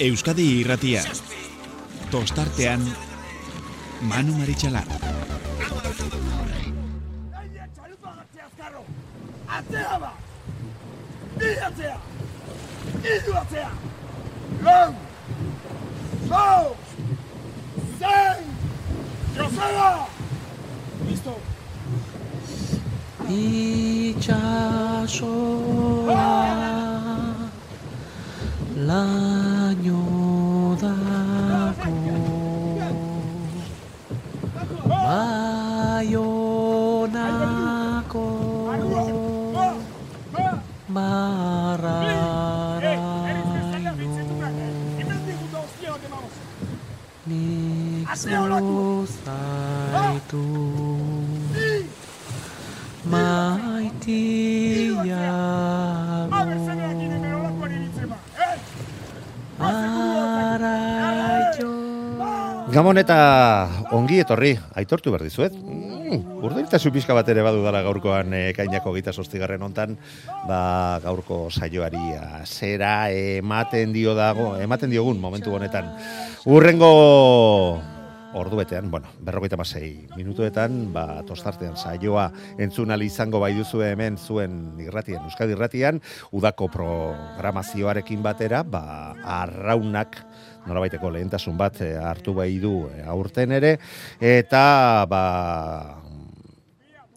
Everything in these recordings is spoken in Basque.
Euskadi irratia. Tostartean, Manu Maritxalar. Atzea ba! Bi atzea! Idu atzea! Lau! Zau! Zein! Joseba! Listo! Itxasoa laino dako Baionako marraraino Nik zuzaitu Gamon eta ongi etorri, aitortu behar dizuet. Mm, Urduritasu pixka bat ere badu dara gaurkoan eh, kainako gita sostigarren ontan, ba, gaurko saioari zera ematen dio dago, ematen diogun momentu honetan. Urrengo ordu betean, bueno, berrogeita masei minutuetan, ba, tostartean saioa entzun ali izango bai duzu hemen zuen irratian, Euskadi irratian, udako programazioarekin batera, ba, arraunak, norabaiteko lehentasun bat eh, hartu bai du eh, aurten ere, eta ba,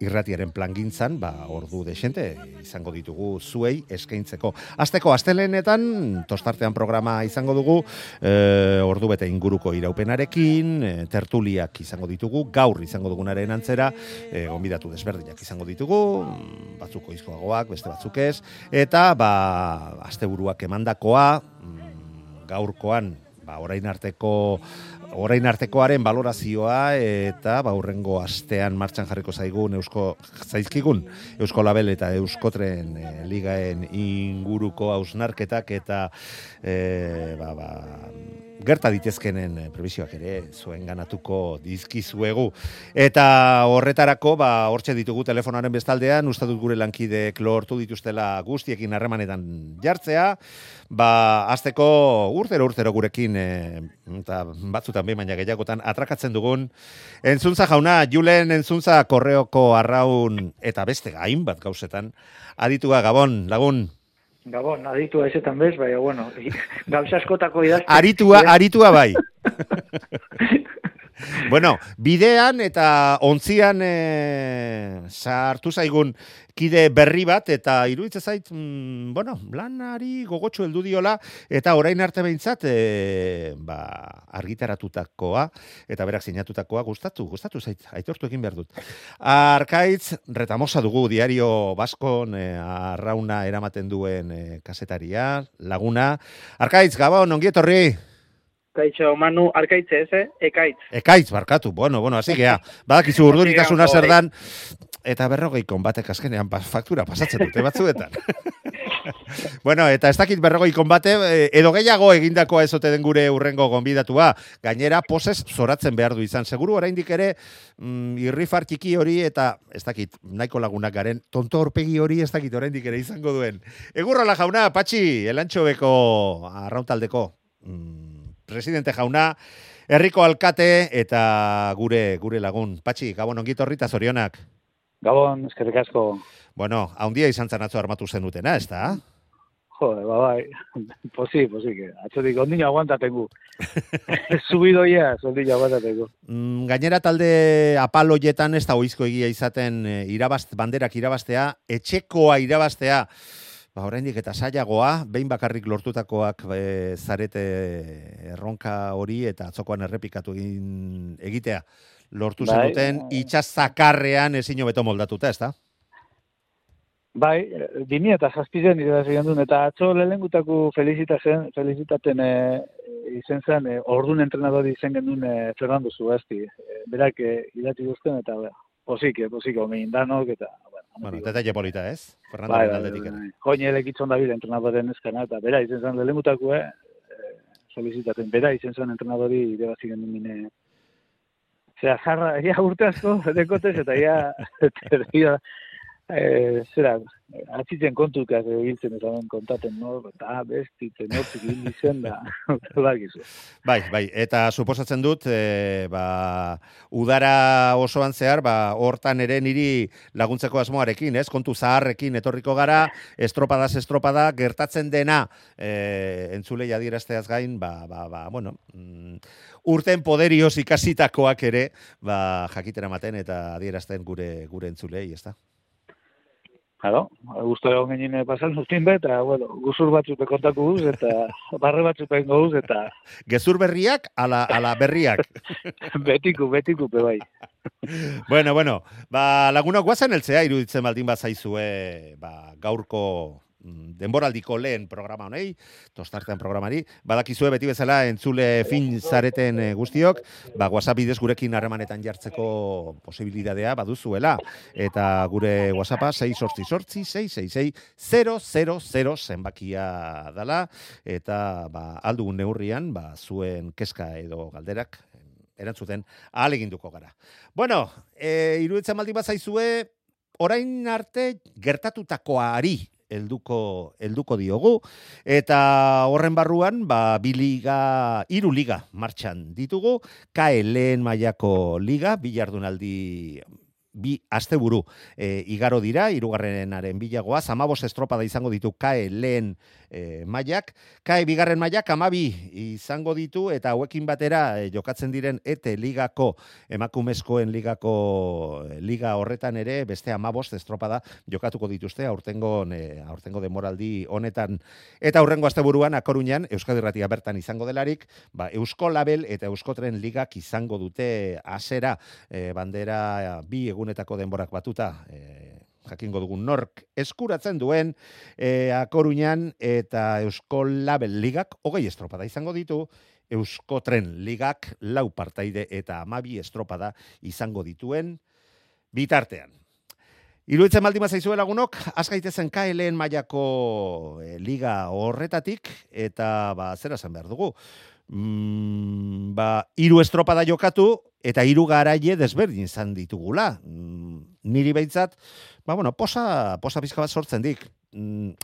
irratiaren plangintzan, ba, ordu desente izango ditugu zuei eskaintzeko. Azteko, astelenetan, tostartean programa izango dugu, e, ordu bete inguruko iraupenarekin, e, tertuliak izango ditugu, gaur izango dugunaren antzera, e, gonbidatu desberdinak izango ditugu, batzuk oizkoagoak, beste batzuk ez, eta, ba, asteburuak emandakoa, mm, gaurkoan, ba, orain arteko orain artekoaren valorazioa eta ba urrengo astean martxan jarriko zaigun eusko zaizkigun Eusko Label eta Euskotren e, ligaen inguruko hausnarketak eta e, ba, ba, gerta ditezkenen eh, prebisioak ere zuen ganatuko dizkizuegu. Eta horretarako, ba, hortxe ditugu telefonaren bestaldean, uste dut gure lankideek lortu dituztela guztiekin harremanetan jartzea, ba, azteko urtero urtero gurekin, e, eta batzutan behin baina gehiagotan, atrakatzen dugun, entzuntza jauna, julen entzuntza korreoko arraun eta beste gain bat gauzetan, aditua gabon, lagun, Gabon, aditua ezetan bez, baina, bueno, gauza askotako idazte. Aritua, aritua bai. bueno, bidean eta ontzian e, sartu zaigun kide berri bat eta iruditzen zait, mm, bueno, lanari gogotxo heldu diola eta orain arte behintzat e, ba, argitaratutakoa eta berak sinatutakoa gustatu, gustatu zait, aitortu egin behar dut. Arkaitz, retamosa dugu diario baskon e, arrauna eramaten duen e, kasetaria, laguna. Arkaitz, gabon, ongietorri. Kaixo, Manu, arkaitze ez, eh? Ekaitz. Ekaitz, barkatu, bueno, bueno, así gea. Badakizu urduritasuna zer dan, eta berrogeikon batek azkenean faktura pasatzen dute batzuetan. bueno, eta ez dakit berrogeikon bate, eh, edo gehiago egindakoa ezote den gure urrengo gonbidatua, gainera poses zoratzen behar du izan. Seguru oraindik ere, mm, irrifar txiki hori, eta ez dakit, nahiko lagunak garen, tonto horpegi hori ez dakit oraindik ere izango duen. Egurrola jauna, patxi, elantxobeko arrauntaldeko. Mm, presidente jauna, herriko alkate eta gure gure lagun. Patxi, gabon ongit horrita zorionak. Gabon, eskerrik asko. Bueno, haundia izan zen atzo armatu zenutena, ez da? Jode, ba, bai. Posi, posi, que. Atzotik, ondino aguantatengu. Subidoia, ondino aguantatengu. Mm, gainera talde apaloietan ez da oizko egia izaten e, irabazt, banderak irabaztea, etxekoa irabaztea, Ba, oraindik eta saiagoa, behin bakarrik lortutakoak e, zarete erronka hori eta atzokoan errepikatu egin egitea lortu Bai. zenuten itxas zakarrean ezin hobeto moldatuta, ezta? Bai, dini eta zazpizen irabazi duen, eta atzo lehengutako felizitazen, felizitaten e, izen zen, e, ordun entrenadori izen genuen e, Fernando Zubasti. E, berak e, idati guztien, eta bera, posik, e, posik, omein danok, eta, bueno, Bueno, detalle polita, ez? Fernando bai, bai, bai, aldetik bai, ere. bai. Join elekitzon da bide entrenadoren eskana, eta bera izen zen lehengutako, eh, solicitaten, bera izen zen entrenadori irabazi genuen mine, Osea, jarra, ia urte asko dekotez, eta ia, Eh, zera, atzitzen kontukak egiltzen eta ben kontaten, no? Eta bestitzen, nortzik hil izen da, bakizu. Bai, bai, eta suposatzen dut, e, ba, udara osoan zehar, ba, hortan ere niri laguntzeko asmoarekin, ez? Kontu zaharrekin etorriko gara, estropadaz estropada, gertatzen dena, e, entzule jadierazteaz gain, ba, ba, ba, bueno, mm, urten poderioz ikasitakoak ere, ba, jakitera maten eta adierazten gure gure entzulei, ezta? Claro, gusto egon genien pasan zuztin bet, eta, bueno, guzur batzupe kontako guz, eta barre batzupe guz, eta Gezur berriak, ala, ala berriak. betiku, betiku, pe bai. bueno, bueno, ba, lagunok guazen eltzea, iruditzen baldin bazaizue, ba, gaurko denboraldiko lehen programa honei, tostartean programari, badakizue beti bezala entzule fin zareten eh, guztiok, ba, WhatsApp bidez gurekin harremanetan jartzeko posibilidadea baduzuela, eta gure WhatsAppa 6 sortzi sortzi, 666 000 zenbakia dala, eta ba, aldugun neurrian, ba, zuen keska edo galderak erantzuten ahaleginduko gara. Bueno, e, iruditzen baldin bazaizue, orain arte gertatutakoari helduko helduko diogu. Eta horren barruan ba bi liga, hiru liga martxan ditugu, KE lehen mailako liga, bi jardunaldi bi asteburu e, igaro dira, irugarrenaren bilagoa, zamabos estropada izango ditu kae lehen e, mailak, kae bigarren mailak amabi izango ditu, eta hauekin batera e, jokatzen diren ete ligako, emakumezkoen ligako e, liga horretan ere, beste amabos estropada jokatuko dituzte, aurtengo, e, aurtengo demoraldi honetan, eta aurrengo asteburuan akorunean, Euskadi Ratia bertan izango delarik, ba, Eusko Label eta Euskotren ligak izango dute asera e, bandera bi egunetako denborak batuta, e, jakingo dugun nork eskuratzen duen e, akorunean eta Eusko Label ligak hogei estropada izango ditu, Eusko Tren ligak lau partaide eta amabi estropada izango dituen bitartean. Iruditzen baldin bazaizue lagunok, azkaitezen KLN mailako e, liga horretatik, eta ba, zera zen behar dugu. Mm, ba, hiru estropada jokatu, eta hiru garaie desberdin izan ditugula. Mm, niri behintzat, ba, bueno, posa, posa pizka bat sortzen dik. Mm,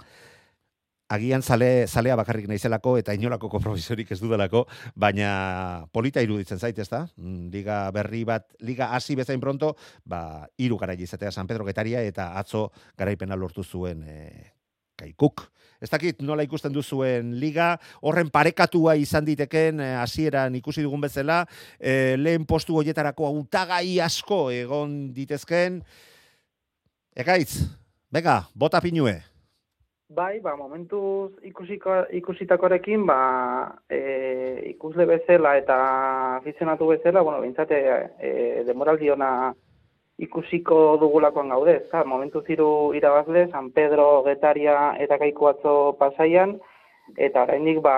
agian zale, zalea bakarrik naizelako eta inolako konpromisorik ez dudalako, baina polita iruditzen zait, ezta? Mm, Liga berri bat, liga hasi bezain pronto, ba, hiru garaile izatea San Pedro Getaria eta atzo garaipena lortu zuen e, kaikuk. Ez dakit nola ikusten duzuen liga, horren parekatua izan diteken eh, hasieran ikusi dugun bezala, e, lehen postu hoietarako hautagai asko egon ditezken. Ekaitz, venga, bota pinue. Bai, ba, momentuz ikusiko, ikusitakorekin, ba, e, ikusle bezala eta afizionatu bezala, bueno, bintzate, e, demoraldi ona ikusiko dugulakoan gaude, ezta? Momentu ziru irabazle, San Pedro, Getaria eta Kaiku atzo pasaian, eta oraindik ba,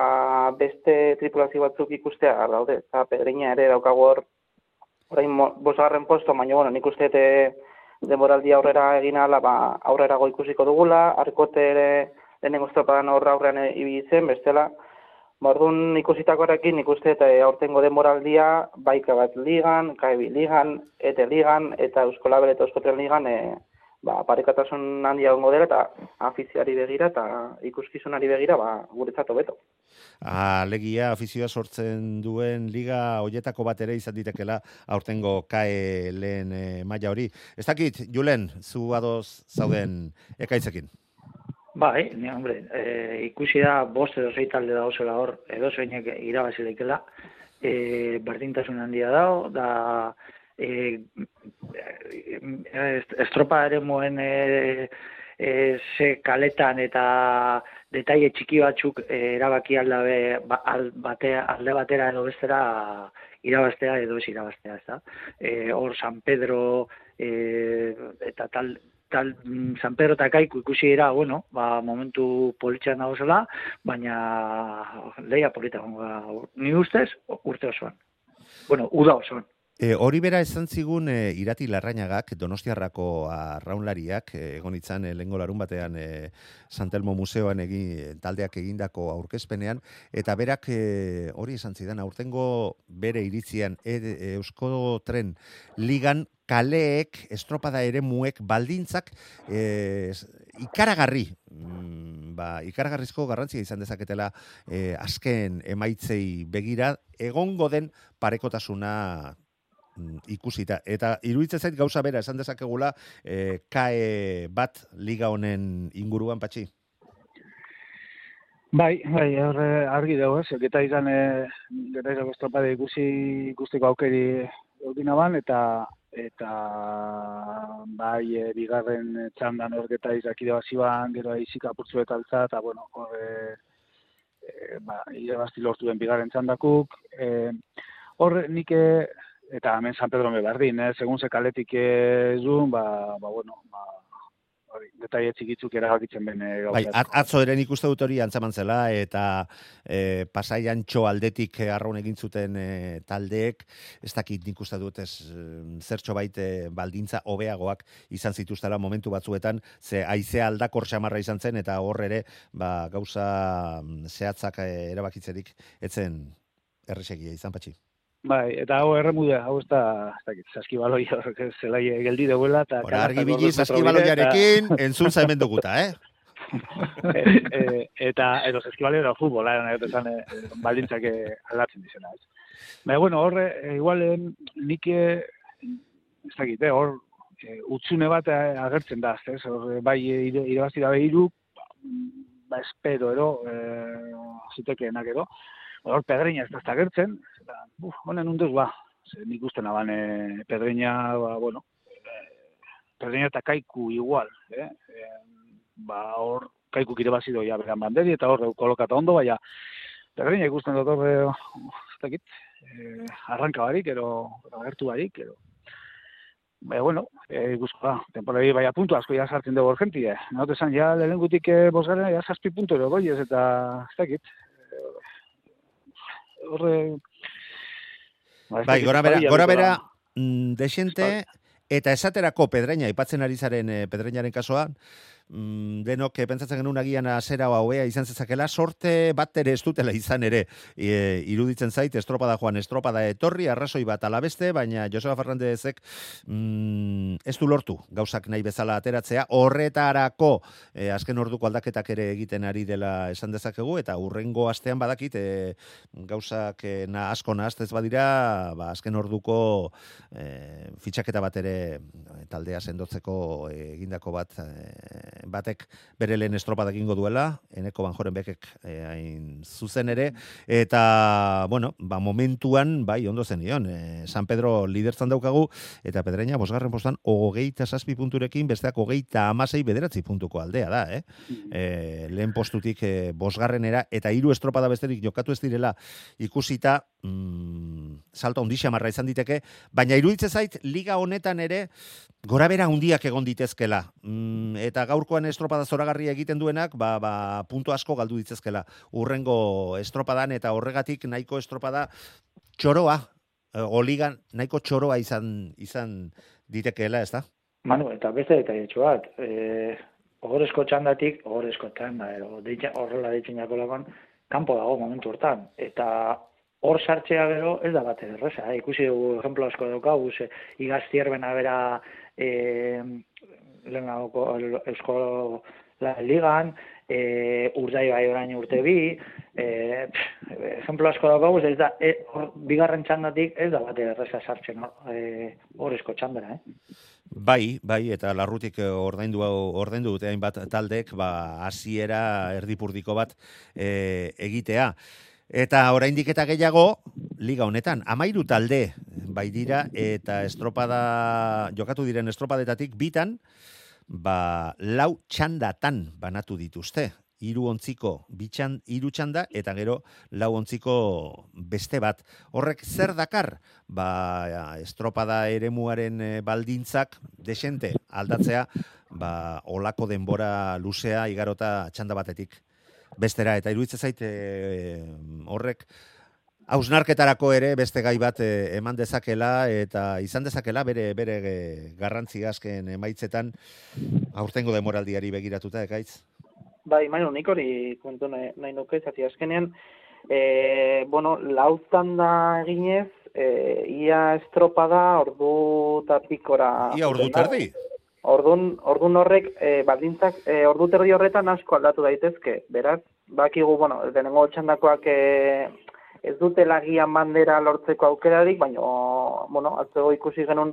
beste tripulazio batzuk ikustea daude, ezta? Pedreña ere daukagu hor, orain bosgarren posto, baina, bueno, nik uste demoraldi aurrera egin ala, ba, aurrera ikusiko dugula, arkote ere lehenengo estropadan horra aurrean ibitzen, bestela, Mordun ikusitakoarekin ikuste eta aurtengo demoraldia baika bat ligan, kaebi ligan, ete ligan, eta Euskolabel eta Euskotren ligan e, ba, parekatasun handia ongo dela eta afiziari begira eta ikuskizunari begira ba, guretzat hobeto. Alegia afizioa sortzen duen liga hoietako bat ere izan ditekela aurtengo kae lehen e, maila hori. Ez dakit, Julen, zu adoz zauden ekaitzekin? Bai, ni hombre, e, ikusi da bost edo zei talde zela hor, edo zeinek irabazi lekela, e, berdintasun handia dago, da e, estropa ere moen e, e, ze kaletan eta detaile txiki batzuk e, erabaki aldabe, ba, al, batea, alde batera edo bestera irabaztea edo ez irabaztea, ez da? E, hor San Pedro e, eta tal, tal mm, San Pedro eta Kaiku ikusi dira, bueno, ba, momentu politxan dago baina leia polita ni ustez, urte osoan. Bueno, uda osoan. E, hori bera esan zigun e, irati larrainagak, donostiarrako arraunlariak, e, egon itzan e, lengo larun batean e, Santelmo Museoan egin, taldeak egindako aurkezpenean, eta berak e, hori esan zidan, aurtengo bere iritzian e, e, Eusko Tren Ligan kaleek, estropada ere muek, baldintzak e, ikaragarri, mm, ba, ikaragarrizko garrantzia izan dezaketela e, azken emaitzei begira, egongo den parekotasuna ikusita. Eta iruditzen zait gauza bera, esan dezakegula, e, kae bat liga honen inguruan patxi? Bai, bai, horre argi dago, ez, eta izan, e, geta izan estropade ikusi ikusteko aukeri eukina ban, eta eta bai e, bigarren txandan horketa izakide ziban, gero izik apurtzu eta altza, eta bueno, horre, e, ba, irabazti lortu den bigarren txandakuk. E, horre, nik eta hemen San Pedro me berdin, eh? segun ze kaletik ez du, ba, ba, bueno, ba, hori, detaile txikitzuk erabakitzen bene Bai, at, atzo eren ikuste dut hori antzaman zela, eta e, pasaian txo aldetik arraun egin zuten e, taldeek, ez dakit nik uste dut ez zertxo baite baldintza hobeagoak izan zituztela momentu batzuetan, ze aizea aldakor xamarra izan zen, eta hor ere ba, gauza mm, zehatzak e, erabakitzerik etzen erresegia izan patxi. Bai, eta hau erremude, hau ez da, ez dakit, saskibaloi zelai geldi deuela. Eta Hora, argi bili saskibaloiarekin, eta... entzun zaimen duguta, eh? e, e, eta, edo saskibaloi da futbol, eh, esan, e, baldintzak aldatzen dizena. Ez. Baina, bueno, horre, igual, nik, ez dakit, eh, hor, e, utzune bat agertzen da, ez, hor, bai, irabazi dabe iru, ba, espero, ero, e, zitekeenak edo, hor pedreina ez da agertzen, eta, buf, honen unduz, ba, nik uste naban e, pedreina, ba, bueno, e, pedreina eta kaiku igual, eh? E, ba, hor, kaiku kire bazi doia beran banderi, eta hor, kolokata ondo, baina, pedreina ikusten dut hor, ez dakit, e, arranka barik, ero, agertu barik, ero, Baina, bueno, e, ikusko da, temporari baina puntu asko ja sartzen dugu orgenti, eh? Naute zan, ja, lehen gutik eh, bosgaren, ja, zazpi puntu ero goiez, eta, ez dakit, horre... Ba, bai, gora bera, gora bera, mm, desente, eta esaterako pedreina, ipatzen ari zaren eh, pedreinaren kasoan, mm, denok eh, pentsatzen genuen agian azera hauea izan zezakela, sorte bat ere ez dutela izan ere. E, iruditzen zait, estropada joan, estropada etorri, arrazoi bat alabeste, baina Joseba Ferrandezek mm, ez du lortu gauzak nahi bezala ateratzea, horretarako e, azken orduko aldaketak ere egiten ari dela esan dezakegu, eta urrengo astean badakit, e, gauzak e, na, asko nahaztez badira, ba, azken orduko e, fitxaketa bat ere taldea sendotzeko egindako bat e, batek bere lehen estropa dakingo duela, eneko banjoren bekek eh, hain zuzen ere, eta, bueno, ba, momentuan, bai, ondo zen nion, eh, San Pedro liderzan daukagu, eta pedreina, bosgarren postan, ogeita saspi punturekin, besteak ogeita amasei bederatzi puntuko aldea da, eh? E, lehen postutik e, bosgarrenera, eta hiru estropada besterik jokatu ez direla ikusita, mm, salto ondixia marra izan diteke, baina iruditze zait, liga honetan ere, gora bera hundiak egon ditezkela. Mm, eta gaurkoan estropada zoragarria egiten duenak, ba, ba, puntu asko galdu ditzezkela. Urrengo estropadan eta horregatik nahiko estropada txoroa, e, oligan nahiko txoroa izan izan ditekeela, ez da? Manu, eta beste eta etxo bat, e, ogorezko txandatik, ogorezko txanda, horrela ditzen jako lagon, kanpo dago momentu hortan. Eta hor sartzea gero ez da bat erresa. Eh? Ikusi dugu, ejemplo asko daukagu, ze igaztierbena bera e, lehenagoko eusko la ligan, e, urdai bai orain urte bi, e, ejemplo asko daukagu, ez da, e, or, bigarren txandatik ez da bat erresa sartzen e, hor esko txandara, eh? Bai, bai, eta larrutik ordaindu ordaindu dute hainbat taldek, ba hasiera erdipurdiko bat e, egitea. Eta oraindik eta gehiago, liga honetan, amairu talde bai dira, eta estropada, jokatu diren estropadetatik bitan, ba, lau txandatan banatu dituzte. Hiru ontziko bitxan, hiru txanda, eta gero lau ontziko beste bat. Horrek zer dakar? Ba, estropada eremuaren eh, baldintzak, desente, aldatzea, ba, olako denbora luzea igarota txanda batetik bestera eta iruditzen zaite horrek Hausnarketarako ere beste gai bat eh, eman dezakela eta izan dezakela bere bere eh, garrantzi azken emaitzetan aurtengo demoraldiari begiratuta ekaitz. Bai, maino, nik hori kontu nahi, nahi nuke, zati azkenean, e, bueno, lautan da eginez, e, ia estropada ordu eta pikora. Ia ordu terdi. Ordun, ordun horrek, e, baldintzak, e, ordu terdi horretan asko aldatu daitezke. Beraz, bakigu, bueno, denengo txandakoak e, ez dute lagian bandera lortzeko aukerarik, baina, bueno, atzego ikusi genuen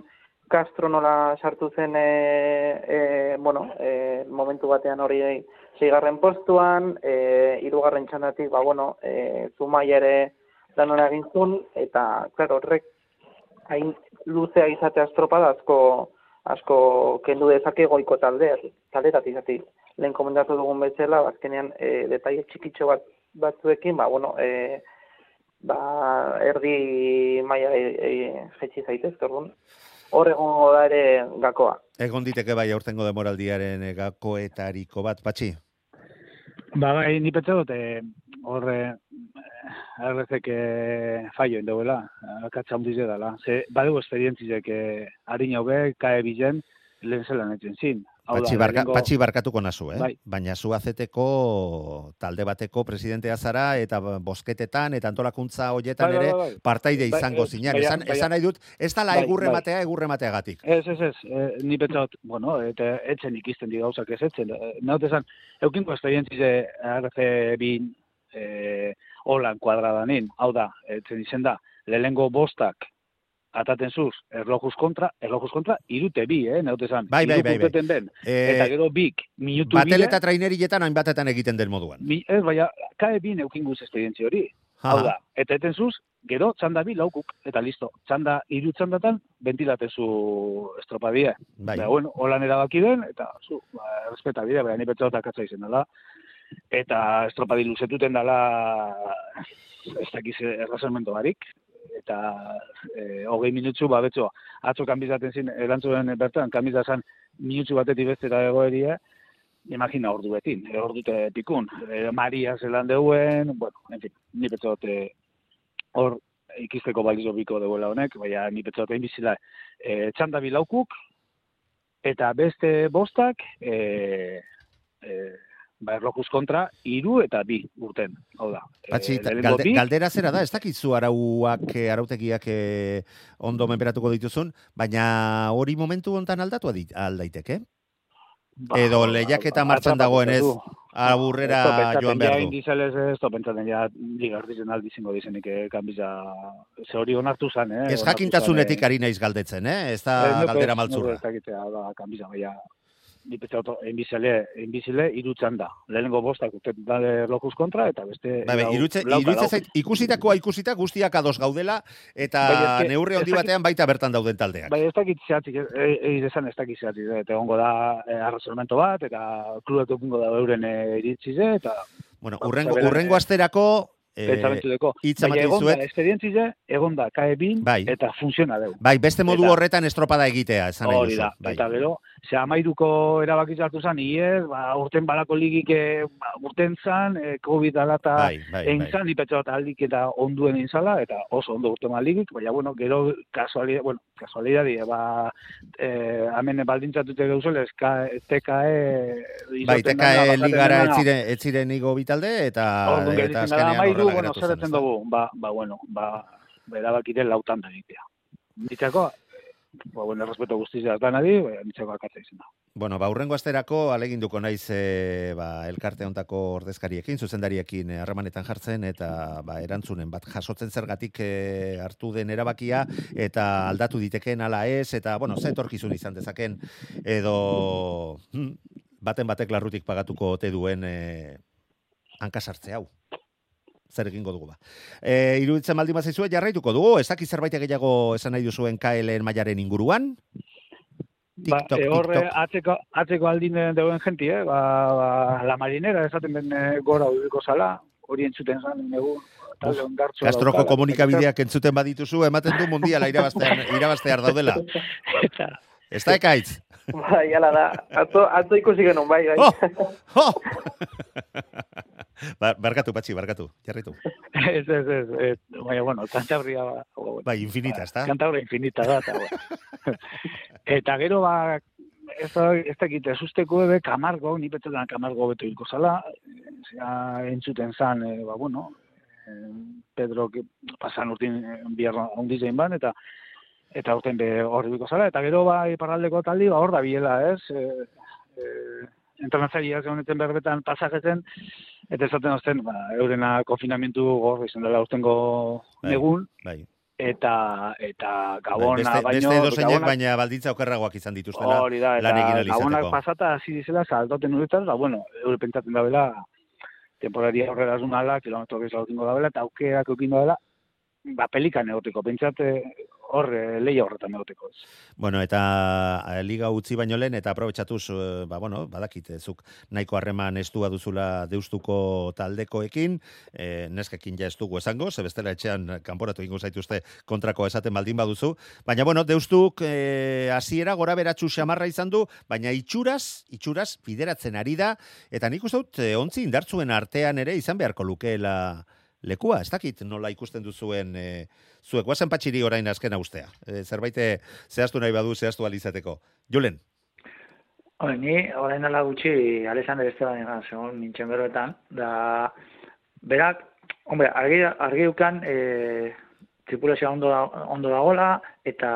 Castro nola sartu zen, e, e, bueno, e, momentu batean hori zeigarren postuan, e, irugarren txandatik, ba, bueno, e, zumai ere lan hori egin zuen, eta, claro, horrek, hain luzea izatea estropada asko, asko kendu dezake goiko taldeak, taldetatik, zati, lehen komendatu dugun bezala, azkenean, e, detaile txikitxo bat, batzuekin, ba, bueno, e, ba, erdi maia e, e, jetxi zaitez, orduan, hor egongo da ere gakoa. Egon diteke bai aurtengo demoraldiaren eh, gakoetariko bat, patxi? Ba, bai, ni pentsa dut, eh, horre, errezek eh, faio indauela, akatsa hundiz edala. Ze, badugu esperientzizek, eh, harina hobe, kae bilen, lehen zelan etzen zin. Da, Patxi, barka, lehenengo- patxi barkatuko nazu, eh? Bai. Baina zu azeteko talde bateko presidentea zara eta bosketetan eta antolakuntza hoietan Bai, bai, ere bai, bai. partaide Bai, izango ez, zinan. baina- Esan, baina- esan nahi dut, ez dala Bai, egurre bai. matea, egurre mateagatik. Ez, ez, ez, eh, ni dut, bueno, eta etzen ikisten di gauzak ez etzen. Eh, Naut esan, eukinko esperientzize RC bin eh, holan kuadradanin, hau da, etzen izen da, lehengo bostak ataten zuz, erlojuz kontra, erlojuz kontra, irute bi, eh, naut esan. Bai, bai, bai, bai. ben. Eh, eta gero bik, minutu Batel bide, eta trainerietan hainbatetan egiten den moduan. mi, ez, baina, kae bin eukinguz esperientzi hori. Hau Aha. da, eta eten zuz, gero txanda bi laukuk, eta listo. Txanda, iru txandatan, bentilatezu estropadie. Bai. Ba, bueno, holan erabaki den, eta zu, ba, respeta bidea, baina ni pentsa dut akatza izen dela. Eta estropadi luzetuten dela, ez dakiz errazormento barik. Eta e, hogei minutzu, ba, betxo, atzo kanbizaten zin, erantzuen bertan, kanbizazan minutzu batetik bestera egoeria, imagina ordu betin, e, ordute pikun. E, Maria zelan deuen, bueno, en fin, ni dut, e, hor ikisteko balizo biko deuela honek, baina ni dut egin bizila e, txanda bilaukuk, eta beste bostak, e, e, ba, erlojuz kontra, iru eta bi urten, hau da. E, Patxi, lehenengo galde, bi, galdera zera da, ez dakizu arauak, eh, arautegiak eh, ondo menperatuko dituzun, baina hori momentu hontan aldatu aldaiteke? ba, edo lehiaketa martxan atrapatu dagoenez, zaitu. aburrera joan behar du. Indizelez ez, pentsatzen ja liga erdizien aldi zingo dizenik eh, kanbiza, ze hori onartu zan, eh? Ez jakintasunetik eh, ari naiz galdetzen, eh? Ez da ez galdera maltzurra. Ez da, kanbiza, baina, ni pentsatu, enbizile, enbizile irutzan da. Lehenengo bostak da lojuz kontra, eta beste... Lau- irutze, lauka irutze zait, ikusitakoa ikusita guztiak ados gaudela, eta Bai, eske- neurri ez handi batean baita bertan dauden taldeak. Bai, ez dakit zehatzik, egin esan ez dakit zehatzik, eh, eta egongo da eh, arrazonamento bat, eta klubek egungo da euren eh, iritzize, eta Bueno, Ba, urrengo, urrengo eh, asterako, eh, pentsamentu deko. hitz esperientzize, egon da, kae bin, Bai. eta funtziona deu. bai, beste modu eta- horretan estropada egitea, esan nahi duzu. Bai. eta gero, ze amairuko erabaki hartu zan, iez, ba, urten balako ligik eh, ba, urten zan, eh, COVID alata Bai, bai, egin bai. zan, bat aldik eta onduen egin zala, eta oso ondo urte ligik, baina, bueno, gero kasualidad, bueno, kasualidadi, ba, eh, hemen baldintzatute gauzela, eska, TKE... Bai, bajaten ligara dena. ez ziren, ez ziren igo bitalde, eta, Orduan eta azkenean amairu, bueno, zer zen. dugu, ba, ba, bueno, ba, erabakire lautan da egitea. Nitzako, ba, bueno, respeto guztizia danari, ba, nitzako akatza izan da. Bueno, ba, urrengo asterako aleginduko naiz e, ba, elkarte hontako ordezkariekin, zuzendariekin eh, harremanetan jartzen, eta ba, erantzunen bat jasotzen zergatik e, hartu den erabakia, eta aldatu diteken ala ez, eta, bueno, ze etorkizun izan dezaken, edo hmm, baten batek larrutik pagatuko ote duen e, hankasartze hau. Zer egingo dugu ba. E, iruditzen baldin bazaizue jarraituko dugu, ez dakit zerbait gehiago esan nahi duzuen KLN mailaren inguruan? Ba, TikTok, e, horre TikTok. atzeko, atzeko aldin deuen jenti, eh? ba, ba, la marinera esaten den eh, gora ubiko zala, hori entzuten zan, egu, talde ondartzu. Kastroko daukala. komunikabideak entzuten badituzu, ematen du mundiala irabaztear, irabaztear daudela. Eta, Ez da ekaitz? Bai, ala da. Atzo, atzo ikusi genuen, bai, bai. Oh! Oh! ba, barkatu, patxi, barkatu. Jarritu. Ez, ez, ez, ez, baina, bueno, Cantabria, o, Bai, infinita, ezta? Cantabria infinita da, eta, bueno. eta gero, ba, ez da, ez da egite, susteko ebe, kamargo, ni betzetan kamargo beto hilko zala, zera, entzuten zan, e, ba, bueno, eh, Pedro, que, pasan urtin eh, bierra ondizein ban, eta eta urten be hor zala, eta gero, ba, iparraldeko taldi, ba, hor da biela, ez? E, e, entrenatzaileak honetan berbetan pasajetzen, eta esaten osten, ba, eurena konfinamentu gor izan dela urtengo Bai. egun, Bai. eta eta gabona beste, baino beste gabonak- baina baldintza okerragoak izan dituztela hori da, lan egin ahal gabonak pasata hasi dizela saltoten uretan, da, bueno, eure pentsatzen da bela, temporaria horrela azunala, kilometro bezala utingo da bela, eta aukerak eukin da bela, ba, pelikan egoteko, pentsate hor, eh, leia horretan egoteko. Ez. Bueno, eta eh, liga utzi baino lehen, eta aprobetsatuz, eh, ba, bueno, badakit, zuk nahiko harreman estua duzula deustuko taldekoekin, eh, neskekin ja ez dugu esango, ze bestela etxean kanporatu egingo zaituzte kontrako esaten baldin baduzu, baina, bueno, deustuk hasiera gora beratxu xamarra izan du, baina itxuraz, itxuraz, bideratzen ari da, eta nik uste dut, ontzi indartzuen artean ere izan beharko lukeela lekua, ez dakit nola ikusten duzuen e, zuek, guazen patxiri orain azkena ustea. E, zerbait eh, zehaztu nahi badu zehaztu alizateko. Julen, Hore, ni orain dela gutxi Alexander Esteban egan, segon nintzen beroetan, da berak, hombre, argi, argi dukan e, tripulazioa ondo, da- ondo dagoela, eta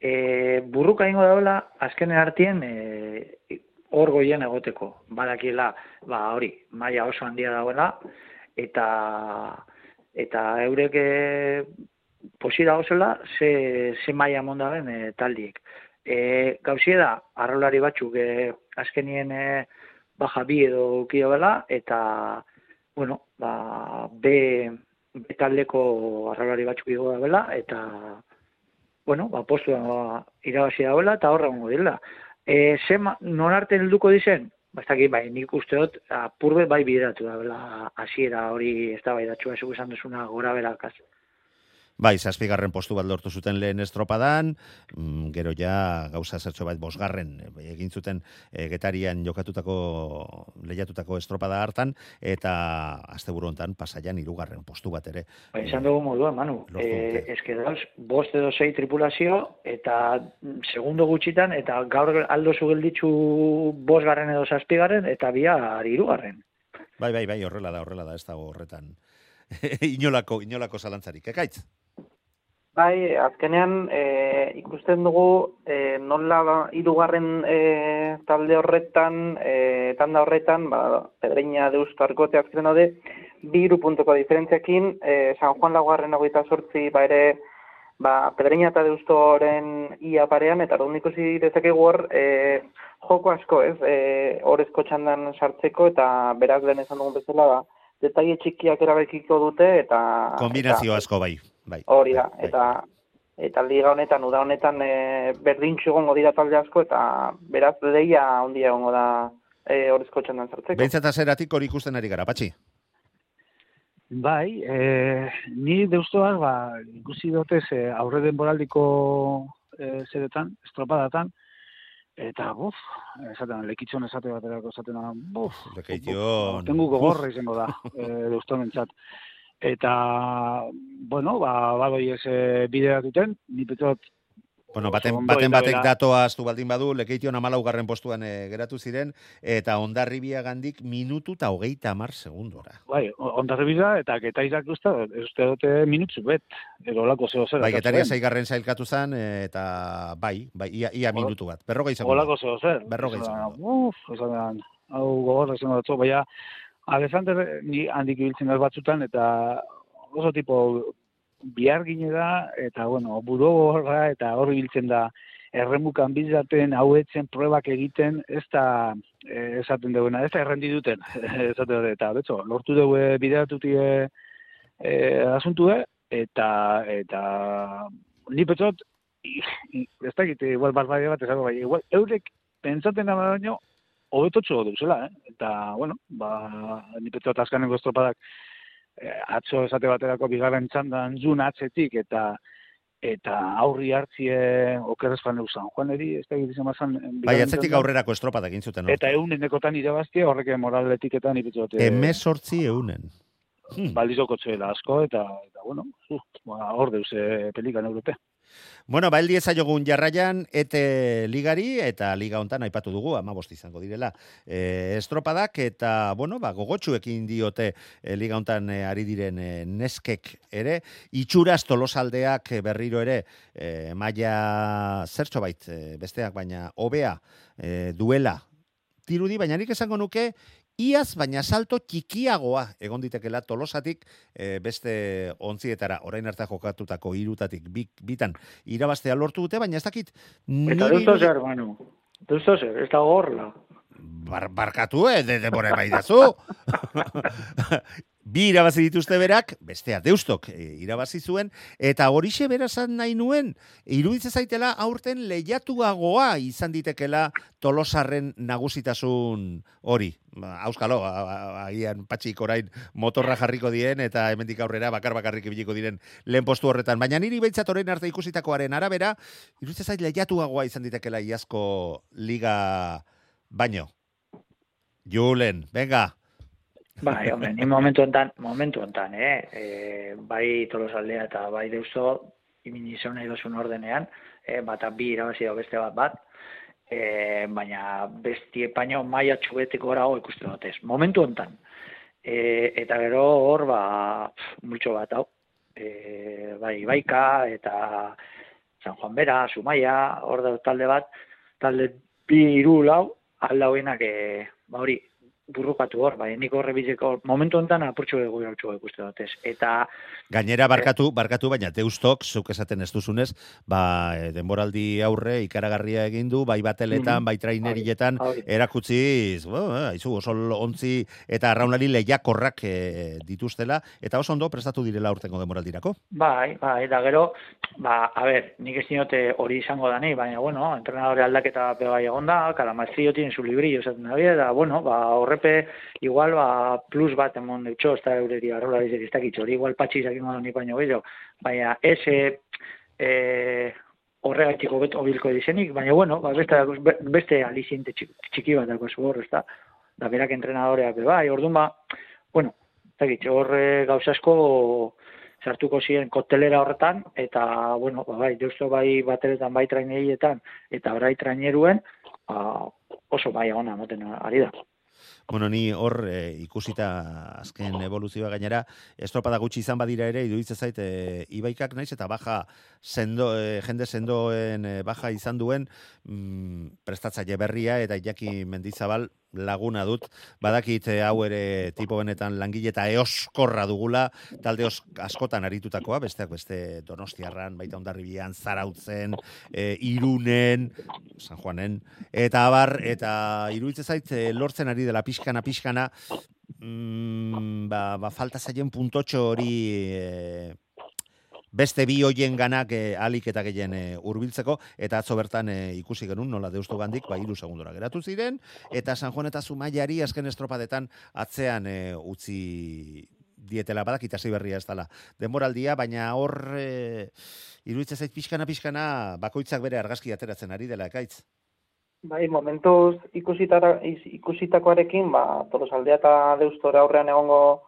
e, burruka ingo dagoela, azkenen artien e, hor goien egoteko. Badakiela, ba hori, maila oso handia dagoela, eta eta eurek e, posi dagozela, ze, ze maila mondaben e, taldiek. E, gauzie da, arrolari batzuk e, azkenien e, baja bi edo ukio bela, eta, bueno, ba, be, be taldeko arrolari batzuk igo da bela, eta, bueno, ba, postua ba, irabazi dagoela, eta horra gongo dira. E, ze non arte helduko dizen? Ba, dakit, bai, nik uste dut, apurbe bai bideratu da, hasiera hori ez da bai datxua, esan duzuna gora berakaz. Bai, zazpigarren postu bat lortu zuten lehen estropadan, mm, gero ja gauza zertxo bat bosgarren eh, egin zuten eh, getarian jokatutako lehiatutako estropada hartan, eta asteburu hontan pasaian hirugarren postu bat ere. Ba, izan dugu moduan, Manu. E, eske dauz, bost edo sei tripulazio, eta mm, segundo gutxitan, eta gaur aldo zu gelditzu bosgarren edo zazpigarren, eta bihar hirugarren. Bai, bai, bai, horrela da, horrela da, ez dago horretan. inolako, inolako zalantzarik. Ekaitz? Bai, azkenean e, ikusten dugu e, nola ba, hirugarren e, talde horretan, e, tanda horretan, ba, Pedreña deustu arkote azken daude, bi puntuko diferentziakin, e, San Juan laugarren hogeita sortzi, ba ere, ba, Pedreña eta deustoren ia parean, eta orduan ikusi dezakegu hor, e, joko asko, ez, e, horrezko txandan sartzeko, eta beraz lehen esan dugun bezala, ba, detaile txikiak erabekiko dute, eta... Kombinazio asko bai. Bai Hori da, bai, bai. eta eta liga honetan, uda honetan e, berdintxu egongo dira talde asko, eta beraz leia handia egongo da e, horrezko txandan sartzeko. Behintzat azeratik hori ikusten ari gara, patxi. Bai, e, ni deustoak, ba, ikusi dute ze aurre denboraldiko e, zeretan, estropadatan, eta, buf, esaten, lekitxon esate baterako esaten, buf, Lekeition. tengu gogorra izango da, e, deustomentzat. Eta, bueno, ba, badoi ez e, bideratuten, ni petot, Bueno, baten, baten batek datoa astu baldin badu, lekeition amalaugarren postuan eh, geratu ziren, eta ondarribia gandik minutu eta hogeita amar segundora. bai, ondarribida, eta getaizak uste, ez uste dute minutzu bet, edo olako zeo zer. Bai, getaria zaigarren zailkatu zen, eh, eta bai, bai, ia, ia Ola- minutu bat. Berrogei segundo. Olako zeo zer. Esan, segundo. Uf, esan hau gogorra izango dut, baina Alexander ni handik ibiltzen dut batzutan, eta oso tipo bihar gine da, eta bueno, buru gogorra, eta hor ibiltzen da, erremukan bizaten, hauetzen, probak egiten, ez da eh, esaten duena, ez da errendi duten, esaten dut, eta betxo, lortu dugu eh, bideratutie eh, asuntue, eta, eta ni petzot, ez da egite, igual barbaria bat esango, bai, igual, eurek pentsaten ama baino, hobetotxo duzela, eh? Eta, bueno, ba, ni petzot azkanengo estropadak, eh, atzo esate baterako bigarren txandan zun atzetik, eta eta aurri hartzie okerrez fan San Juaneri, ez da egiten mazan. Bai, atzetik aurrerako estropadak egin zuten. Eta eunenekotan irabaztie, horrek moraletik eta ni petzot. Emezortzi eunen. Hmm. balizoko txoela asko, eta, eta bueno, uh, ba, hor deuz e, pelikan europea. Bueno, ba, eldi ezaiogun jarraian, ete ligari, eta liga hontan aipatu dugu, ama izango direla, e, estropadak, eta, bueno, ba, gogotxuekin diote e, liga hontan e, ari diren e, neskek ere, itxuraz tolosaldeak berriro ere, e, maia zertxo bait, e, besteak baina, hobea e, duela, dirudi, baina nik esango nuke, Iaz, baina salto txikiagoa egon ditekela tolosatik e, beste ontzietara, orain arte jokatutako irutatik bik, bitan irabaztea lortu dute, baina ez dakit... Eta duzto zer, Manu. Duzto zer, ez da gorla. Bar, barkatu, eh, de denbora bai dazu. Bi irabazi dituzte berak, bestea deustok e, irabazi zuen, eta horixe berazan nahi nuen, iruditzen zaitela aurten lehiatuagoa izan ditekela tolosarren nagusitasun hori. Ba, auskalo, agian patxik orain motorra jarriko dien, eta hemendik aurrera bakar bakarrik ibiliko diren lehen postu horretan. Baina niri behintzat orain arte ikusitakoaren arabera, iruditzen zait lehiatuagoa izan ditekela iazko liga baino. Julen, venga. Bai, hombre, ni momentu enten, momentu enten, eh? E, bai tolosaldea eta bai deusto, imini izan nahi dozun ordenean, eh, bata bi irabazi dago beste bat bat, e, baina bestie paino maia txubetik gorago ikusten dutez. Momentu enten. E, eta gero hor, ba, multxo bat hau. E, bai, baika eta San Juan Bera, Zumaia, hor da talde bat, talde bi hiru lau, aldauenak, e, ba hori, burrukatu hor, bai, nik horre biziko, momentu enten apurtxo egu gautxo ikusten dutez. Eta, Gainera barkatu, barkatu, baina deustok, zuk esaten ez duzunez, ba, eh, denboraldi aurre ikaragarria egin du, bai bateletan, Mhm. bai trainerietan, erakutziz, bo, eh, oso ontzi eta arraunlari lehiakorrak eh, dituztela, eta oso ondo prestatu direla urtengo denboraldirako. bai, bai, eta gero, ba, a ber, nik ez dinote hori izango da nahi, baina, bueno, entrenadore aldaketa bai egon da, Kalamazio tiene su librillo, esaten da, bueno, ba, horrepe, igual, ba, plus bat emon deutxo, ez da eureri arrolari zer iztakitxo, hori igual patxi izak ingo ni baino gehiago, baina, ez, e, horregatik hobeto bilko dizenik, baina, bueno, ba, beste, beste aliziente txiki, bat dago zu hor, ez da, da berak entrenadoreak, bai, orduan ba, bueno, ez dakit, hor eh, gauza asko sartuko ziren koktelera horretan, eta, bueno, ba, bai, deusto bai bateretan, bai trainerietan, eta bai traineruen, ba, oso bai ona ematen ari da. Bueno, ni hor eh, ikusita azken evoluzioa gainera, estropada gutxi izan badira ere, iruditzen zait, e, ibaikak naiz eta baja sendo, eh, jende sendoen eh, baja izan duen mm, prestatzaile berria eta Iñaki Mendizabal laguna dut, badakit eh, hau ere tipo benetan langile eta eoskorra dugula, talde askotan aritutakoa, besteak beste Donostiarran, baita ondarribian, Zarautzen, e, Irunen, San Juanen, eta abar, eta iruditzen zait, eh, lortzen ari dela pixkana, pixkana, mm, ba, ba, falta zaien puntotxo hori e, beste bi hoien ganak e, alik eta gehien e, urbiltzeko, eta atzo bertan e, ikusi genuen, nola deustu gandik, ba, iru segundora geratu ziren, eta San Juan eta Zumaiari azken estropadetan atzean e, utzi dietela badak itasi berria ez dela denboraldia, baina hor e, iruditzen zait pixkana pixkana bakoitzak bere argazki ateratzen ari dela ekaitz. Bai, momentuz ikusitakoarekin, ba, tolosaldea eta deustora aurrean egongo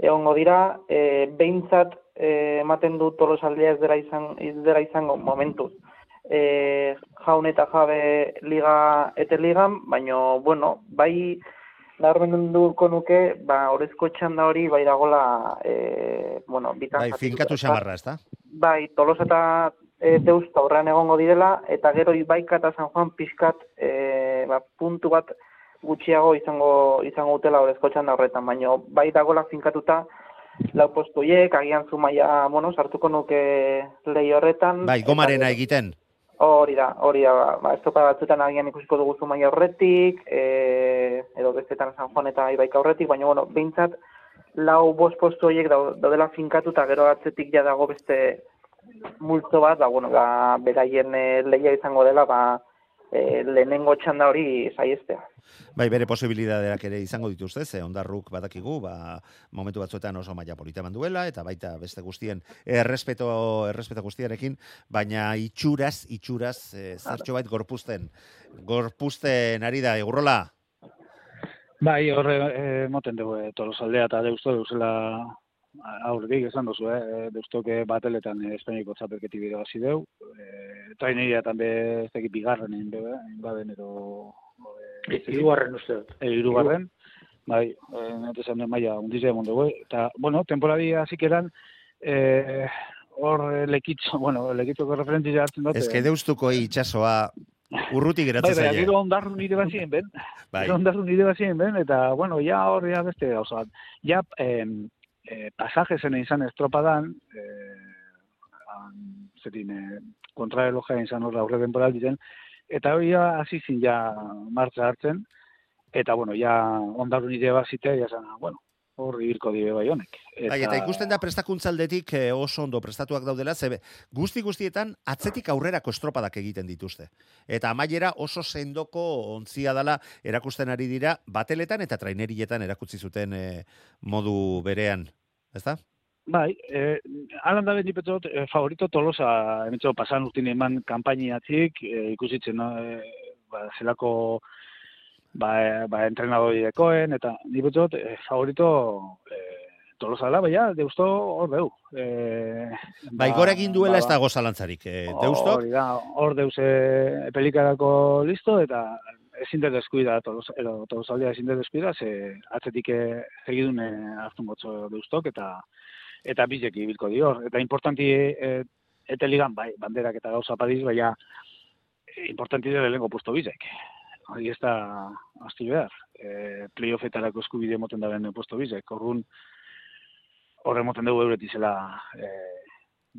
egongo dira, e, behintzat ematen du tolosaldea ez dela, izan, ez dela izango momentuz. E, jaun eta jabe liga ete ligan, baino, bueno, bai nabarmenduko nuke, ba, orezko txanda hori bai dagola, e, bueno, bitan Bai, finkatu xamarra, ez da? Bai, Tolos eta e, Deusto aurrean egongo direla, eta gero Ibaika eta San Juan pixkat e, ba, puntu bat gutxiago izango izango utela horrezko txanda horretan, baina bai dagola finkatuta lau postu hiek, agian zumaia, bueno, sartuko nuke lehi horretan. Bai, gomarena egiten. Hori da, hori da, ba, ba estopa batzutan agian ikusiko dugu zumaia horretik, e, edo bestetan San Juan eta Ibaika horretik, baina, bueno, behintzat, lau bost postu horiek dau- daudela finkatuta gero atzetik ja dago beste multzo bat, ba, bueno, ba, beraien e, leia izango dela, ba, e, lehenengo txanda hori saiestea. Bai, bere posibilidadeak ere izango dituzte, ze ondarruk badakigu, ba, momentu batzuetan oso maila polita eman duela, eta baita beste guztien errespeto, errespeto guztiarekin, baina itxuraz, itxuraz, e, zertxo bait gorpuzten, gorpuzten ari da, egurrola? Bai, horre eh, moten dugu eh, tolosaldea eta deusto deuzela aurretik esan duzu, eh, deustoke bateletan eh, Espainiako txapelketi bide hasi deu, eh, traineria també ez dakit bigarren egin bebe, egin baden edo eh, Hirugarren uste dut. e, irugarren, bai, eh, nete esan den maia undize emon dugu, eta, bueno, temporadi hasik eran, eh, hor eh, lekitzo, bueno, lekitzoko referentzia hartzen dut. Ez que eh, deustuko itxasoa urruti Bai, geratzen bai, zaie. gero ondarru nire bazien ben, Bai. gero ondarru nire bazien ben, eta, bueno, ja hor, ja beste gauza bat. Ja, em, eh, pasaje zen izan estropadan, eh, an, zerin, eh, kontraeloja izan hor aurre denboral diren, eta hori hasi zin ja martza hartzen, eta, bueno, ja ondarru nire bazite, ja zan, bueno, hor ibilko die bai honek. Bai, eta ikusten da prestakuntzaldetik eh, oso ondo prestatuak daudela, ze guzti guztietan atzetik aurrerako estropadak egiten dituzte. Eta amaiera oso sendoko ontzia dala erakusten ari dira bateletan eta trainerietan erakutsi zuten eh, modu berean. Ezta? Bai, eh, alan da beti petzot, eh, favorito tolosa, emetxo pasan urtin eman kampainiatzik, eh, ikusitzen, eh, ba, zelako ba, ba, entrenadoidekoen, eta ni betzot, eh, favorito eh, tolosa dela, baina, deusto hor deu. Eh, gora egin duela ez dago zalantzarik. Eh, deustok, Hori da, hor deus eh, pelikarako listo, eta ezin dut deskuida, tolos, edo tolosaldea ezin dut deskuida, ze atzetik eh, segidun eh, hartun gotzo deustok, eta eta bizek ibilko dio. Eta importanti ete ligan, bai, banderak eta gauza padiz, baina importanti dira lehenko puesto bizek. Hori ez da, astu behar. E, playoffetarako eskubide moten da benen puesto bizek. Orrun, horre moten dugu euretizela e,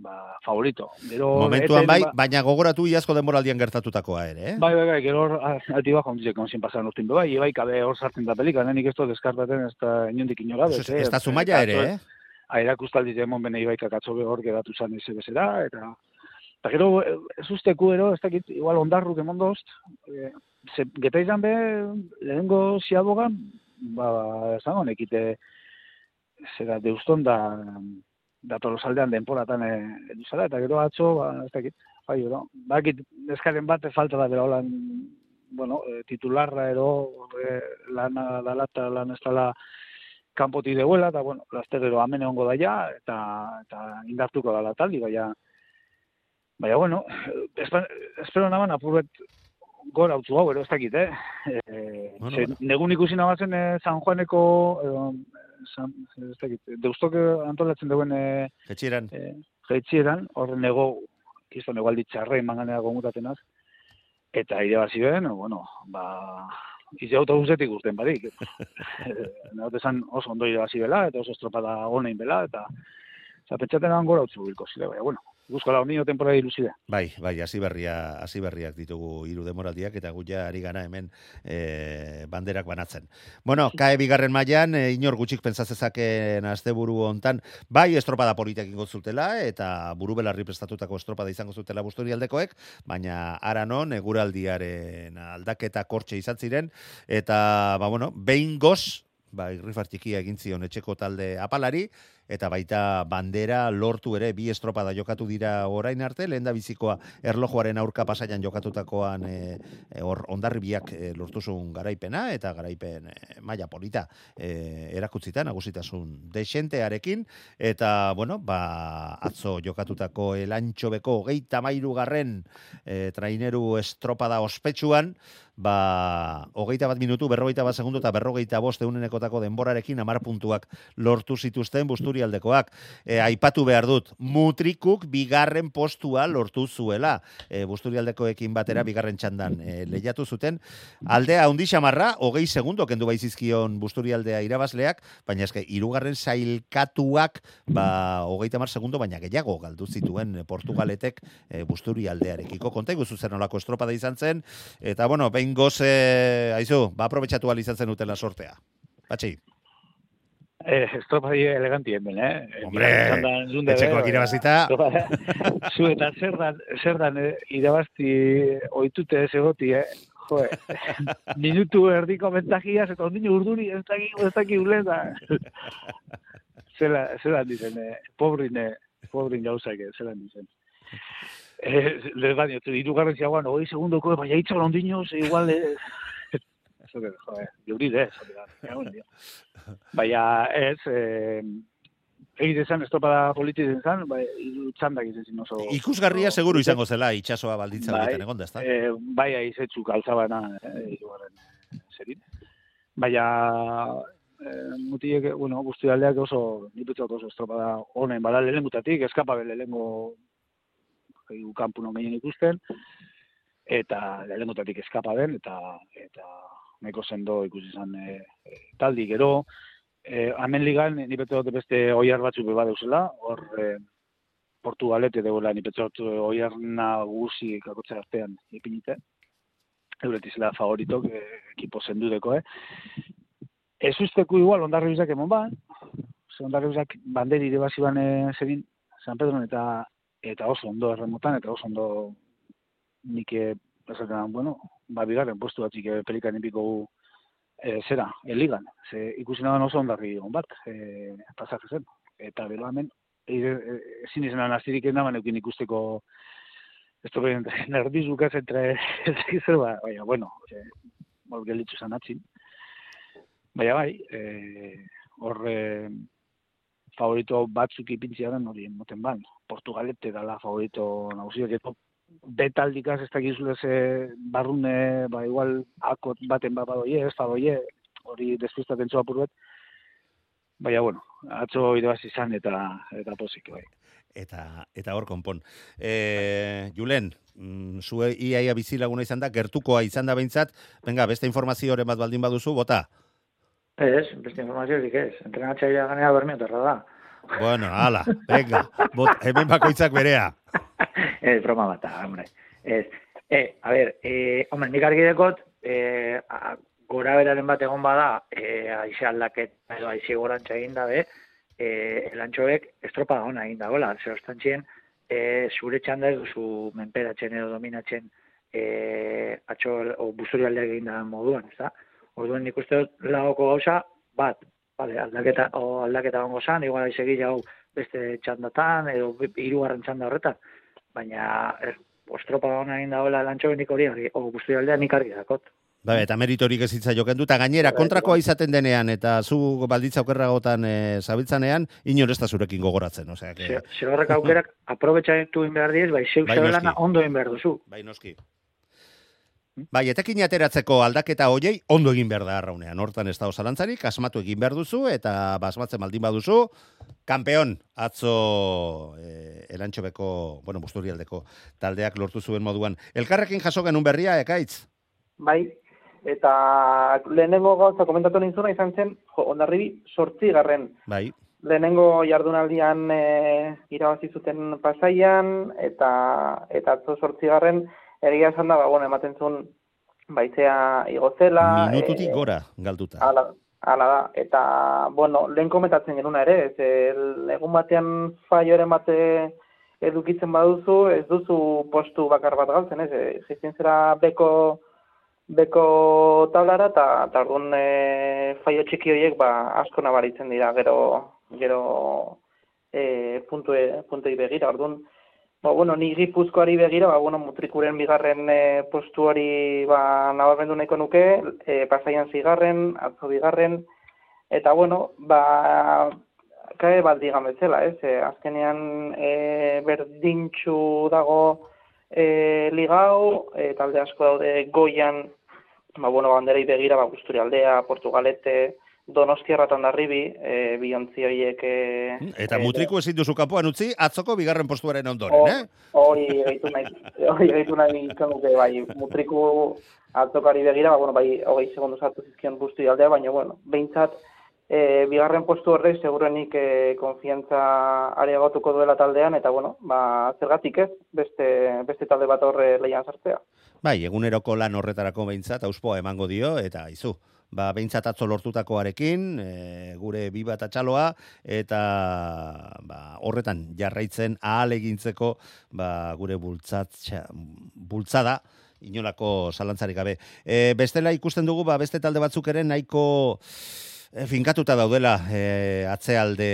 ba, favorito. Gero, momentuan eten, bai, ba- baina gogoratu iazko denboraldian gertatutakoa ere, eh? Bai, bai, bai, gero hor alti bajo onditzek onzin pasan urtin bai, bai, kabe hor sartzen da pelika, nik ez deskartaten ez da inondik inora. Ez, ez da zumaia ere, eh? Airakustaldi demon bene ibaikak atzobe hor geratu zan eze bezera, eta eta gero eh, ez usteku ero, ez dakit, igual ondarru demondozt, eh, ze, geta izan be, lehenengo ziabogan, ba, esango, nekite, zera, deuston da, da tolosaldean denporatan e, eduzara, eta gero atzo, ba, ez dakit, bai, ero, bakit, eskaren bat falta da bera holan, bueno, eh, titularra ero, e, lana dala eta lan ez dala kanpoti deuela, eta, bueno, laster ero amen egongo daia, eta, eta indartuko dala taldi, baina, baina, bueno, espero naban apurbet gora utzu hau, ero ez dakit, eh? E, Bueno, ze, bueno. negun ikusi nabazen eh, San Juaneko, edo, San, ez dakit, deustok antolatzen duen eh, Etxeran. e, jaitxieran, horren nego, kiston ego alditxarre manganea gomutatenaz, eta irabazi ben, bueno, ba, ize autobusetik urten badik. Nagote esan oso ondo irabazi bela, eta oso estropada honein bela, eta zapetxaten gora utzu bilko zile, baina, bueno, guzko lau nio temporada iluside. Bai, bai, hasi berria, hasi berriak ditugu hiru demoraldiak eta guia ari gana hemen e, banderak banatzen. Bueno, kae bigarren mailan e, inor gutxik pentsatzezaken asteburu hontan bai estropada politak ingo zutela eta buru belarri prestatutako estropada izango zutela busturialdekoek, baina ara non eguraldiaren aldaketa kortxe izan ziren eta ba bueno, behin goz ba, irrifar txikia egin zion etxeko talde apalari, eta baita bandera lortu ere bi estropada jokatu dira orain arte, lehen da bizikoa erlojuaren aurka pasaian jokatutakoan e, e, hor ondarribiak e, lortu zuen garaipena, eta garaipen e, maila polita e, erakutzita nagusitasun desentearekin, eta, bueno, ba, atzo jokatutako elantxobeko hogeita mairu garren e, traineru estropada ospetsuan, ba, hogeita bat minutu, berrogeita bat segundu eta berrogeita bost eunenekotako denborarekin amar puntuak lortu zituzten busturialdekoak. E, aipatu behar dut, mutrikuk bigarren postua lortu zuela. E, busturialdekoekin batera bigarren txandan e, lehiatu zuten. Aldea handi xamarra, hogei segundo kendu baizizkion busturialdea irabazleak, baina eske, irugarren sailkatuak, ba, hogeita mar segundo, baina gehiago galdu zituen Portugaletek e, busturialdearekiko. Konta iguzu zer nolako estropada izan zen, eta bueno, behin goze, aizu, ba, aprobetsatu ahal izan zen utela sortea. Patxi, Eh, estropadie elegantien ben, eh? Hombre, etxekoak baina- irabazita. Zu eta zer dan, zer dan eh, irabazti oitute ez egoti, eh? Jo, minutu erdiko bentajiaz, eta ondino urduri ez daki, ez daki uleta. Zela, zela dizen, eh, pobrin, eh, pobrin gauzak, eh, zela dizen. Eh, les baino, tu irugarren ziagoan, hogei segundoko, baina itxo ondino, ze igual, eh, Eso que, joder, juri de eso, egon dio. Baina ez, eh, egite zen, estropada politizen zen, bai, txandak izan zin oso... Ikusgarria seguru izango zela itsasoa baldintza Bai, horietan egon da, ezta? Eh, bai, aizetzu galtzabana, eh, hirugarren eh, zerin. Baina, eh, mutiek, bueno, guzti aldeak oso, nipetzat oso estropada honen, bada lehengutatik, eskapabe lehengo hiru kanpuno gehien ikusten, eta lehengutatik eskapa den, eta, eta nahiko sendo ikusi izan e, taldi gero, e, hemen ligan, ni dut beste oiar batzuk beba deuzela, hor e, Portugalete degoela, ni bete dut oiar nagusi kakotza artean ipinite, euretizela favoritok, e, ekipo zendudeko, eh? Ez usteko igual, ondarri bizak emon ba, ze ondarri bizak banderi irabazi ban e, zerin, San Pedron eta eta oso ondo erremotan, eta oso ondo nik esaten, bueno, ba, bigarren postu batzik eh, pelikan ipiko e, zera, eligan. Ze ikusi nagoen oso ondarri on bat, e, pasaje zen. Eta bero hemen, e, e, ezin izan nazirik enaban eukin ikusteko esto que nervizuka entre ez ba, baina, bueno, e, hor gelitzu zan atzin. Baina bai, e, hor e, favorito batzuk ipintziaren hori moten ban. Portugalete dala favorito nagusiak eto betaldikaz ez dakizule ze barrune, ba igual akot baten bat badoie, ez badoie, hori despistaten txoa purbet. Baina, bueno, atzo irabaz izan eta eta pozik, bai. Eta eta hor konpon. Eh, Julen, mm, zue iaia bizilaguna izan da, gertukoa izan da behintzat, venga, beste informazioren bat baldin baduzu, bota. Ez, beste informaziorik ez. Entrenatzailea ganea bermiotarra da. Bueno, ala, venga, bot, hemen bakoitzak berea. Ez, broma bat, da, hombre. Ez, e, a ber, e, hombre, nik argi dekot, e, a, gora beraren bat egon bada, e, aixe aldaket, edo aixe gorantza egin dabe, e, elantxoek estropa ona egin dagoela, zer ostantzien, e, zure txanda ez duzu menperatzen edo dominatzen e, atxo, o buzuri aldeak egin da moduan, ez da? Orduan nik uste dut lagoko gauza, bat, vale, aldaketa, o aldaketa gongo zan, igual aizegi jau beste txandatan, edo hirugarren txanda horretan, baina er, ostropa ona egin dagoela lantxo nik hori, o guzti aldea nik argi dakot. Ba, eta meritorik ez hitza joken du, eta gainera, kontrakoa izaten denean, eta zu balditza okerragotan e, zabiltzanean, inor ez da zurekin gogoratzen, osea, que, Ze, ze horrek aukerak aprobetxatu behar diez, bai zeu Bai, ondo egin behar duzu. bai noski. Bai, etekin ateratzeko aldaketa hoiei ondo egin behar da arraunean. Hortan ez da osalantzarik, asmatu egin behar duzu, eta basmatzen baldin baduzu, kampeon, atzo e, erantxobeko, bueno, busturialdeko taldeak lortu zuen moduan. Elkarrekin jaso genuen berria, ekaitz? Bai, eta lehenengo gauza komentatu nintzuna izan zen, jo, ondarribi sortzi garren. Bai, Lehenengo jardunaldian e, irabazi zuten pasaian, eta eta atzo sortzi garren, egia esan da, ba, bueno, ematen zuen baizea igozela. minututik e, gora galduta. Hala, hala da, eta, bueno, lehen komentatzen genuna ere, ez, el, egun batean faioren bate edukitzen baduzu, ez duzu postu bakar bat galtzen, ez, e, jizien zera beko, beko tablara, eta orduan e, faio txiki horiek ba, asko nabaritzen dira, gero, gero e, puntue, puntuei begira, orduan, Ba, bueno, ni gipuzkoari begira, ba, bueno, mutrikuren bigarren e, postu hori ba, nabarmendu nahiko nuke, e, pasaian zigarren, atzo bigarren, eta bueno, ba, kae bat digan bezala, ez? E, azkenean e, berdintxu dago e, ligau, e, talde asko daude goian, ba, bueno, banderei begira, ba, Gusturi aldea, Portugalete, Donostiarra tandarribi, e, biontzi horiek... E, Eta e, mutriku ezin duzu kanpoan utzi, atzoko bigarren postuaren ondoren, Hor- eh? Hori gehitu nahi, hori gehitu nahi dute, bai, mutriku atzokari begira, ba, bueno, bai, hogei segundu sartu zizkion bustu aldea, baina, bueno, behintzat, e, bigarren postu horrek segurenik e, konfiantza areagotuko duela taldean, eta, bueno, ba, zergatik ez, beste, beste talde bat horre lehian sartzea. Bai, eguneroko lan horretarako behintzat, auspoa emango dio, eta izu. Ba, behintzat atzo lortutakoarekin, e, gure biba eta txaloa, eta ba, horretan jarraitzen ahal egintzeko ba, gure bultzatxa, bultzada, inolako zalantzarik gabe. E, bestela ikusten dugu, ba, beste talde batzuk ere nahiko e, finkatuta daudela e, atzealde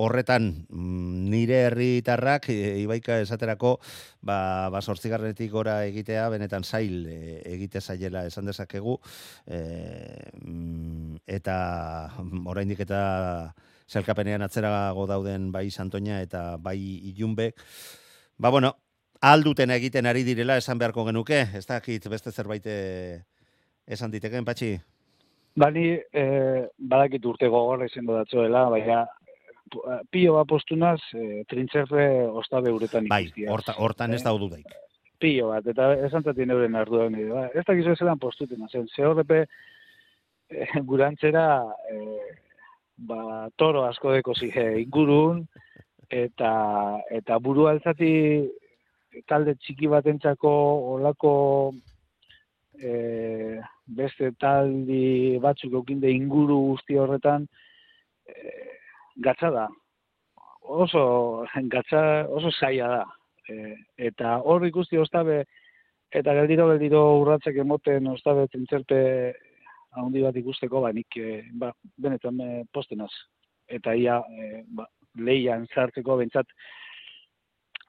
horretan mm, nire herritarrak e, ibaika esaterako ba, ba sortzigarretik gora egitea benetan zail e, egite zaiela esan dezakegu e, mm, eta oraindik eta zelkapenean atzerago dauden bai Santoña eta bai Ilunbek. Ba bueno, alduten egiten ari direla esan beharko genuke, ez dakit beste zerbait eh, esan diteken, patxi? Bani, eh, badakit urte gogorra izango datzoela, baina eh, pio bat postunaz, eh, trintxerre ostabe uretan Bai, ikustiaz. horta, hortan ez Eh, da dudaik. pilo bat, eta esan zaten euren arduan nire. Ba, ez dakizu zelan postuten, zen, ze horrepe eh, gurantzera eh, ba, toro asko deko zige ingurun, eta, eta buru altzati talde txiki batentzako olako eh, beste taldi batzuk eukinde inguru guzti horretan eh, gatza da. Oso, gatza, oso zaila da. Eh, eta hor ikusti ostabe eta geldiro geldiro urratzek emoten ostabe zentzerpe handi bat ikusteko ba nik eh, ba, benetan eh, postenaz eta ia eh, ba, leian sartzeko bentsat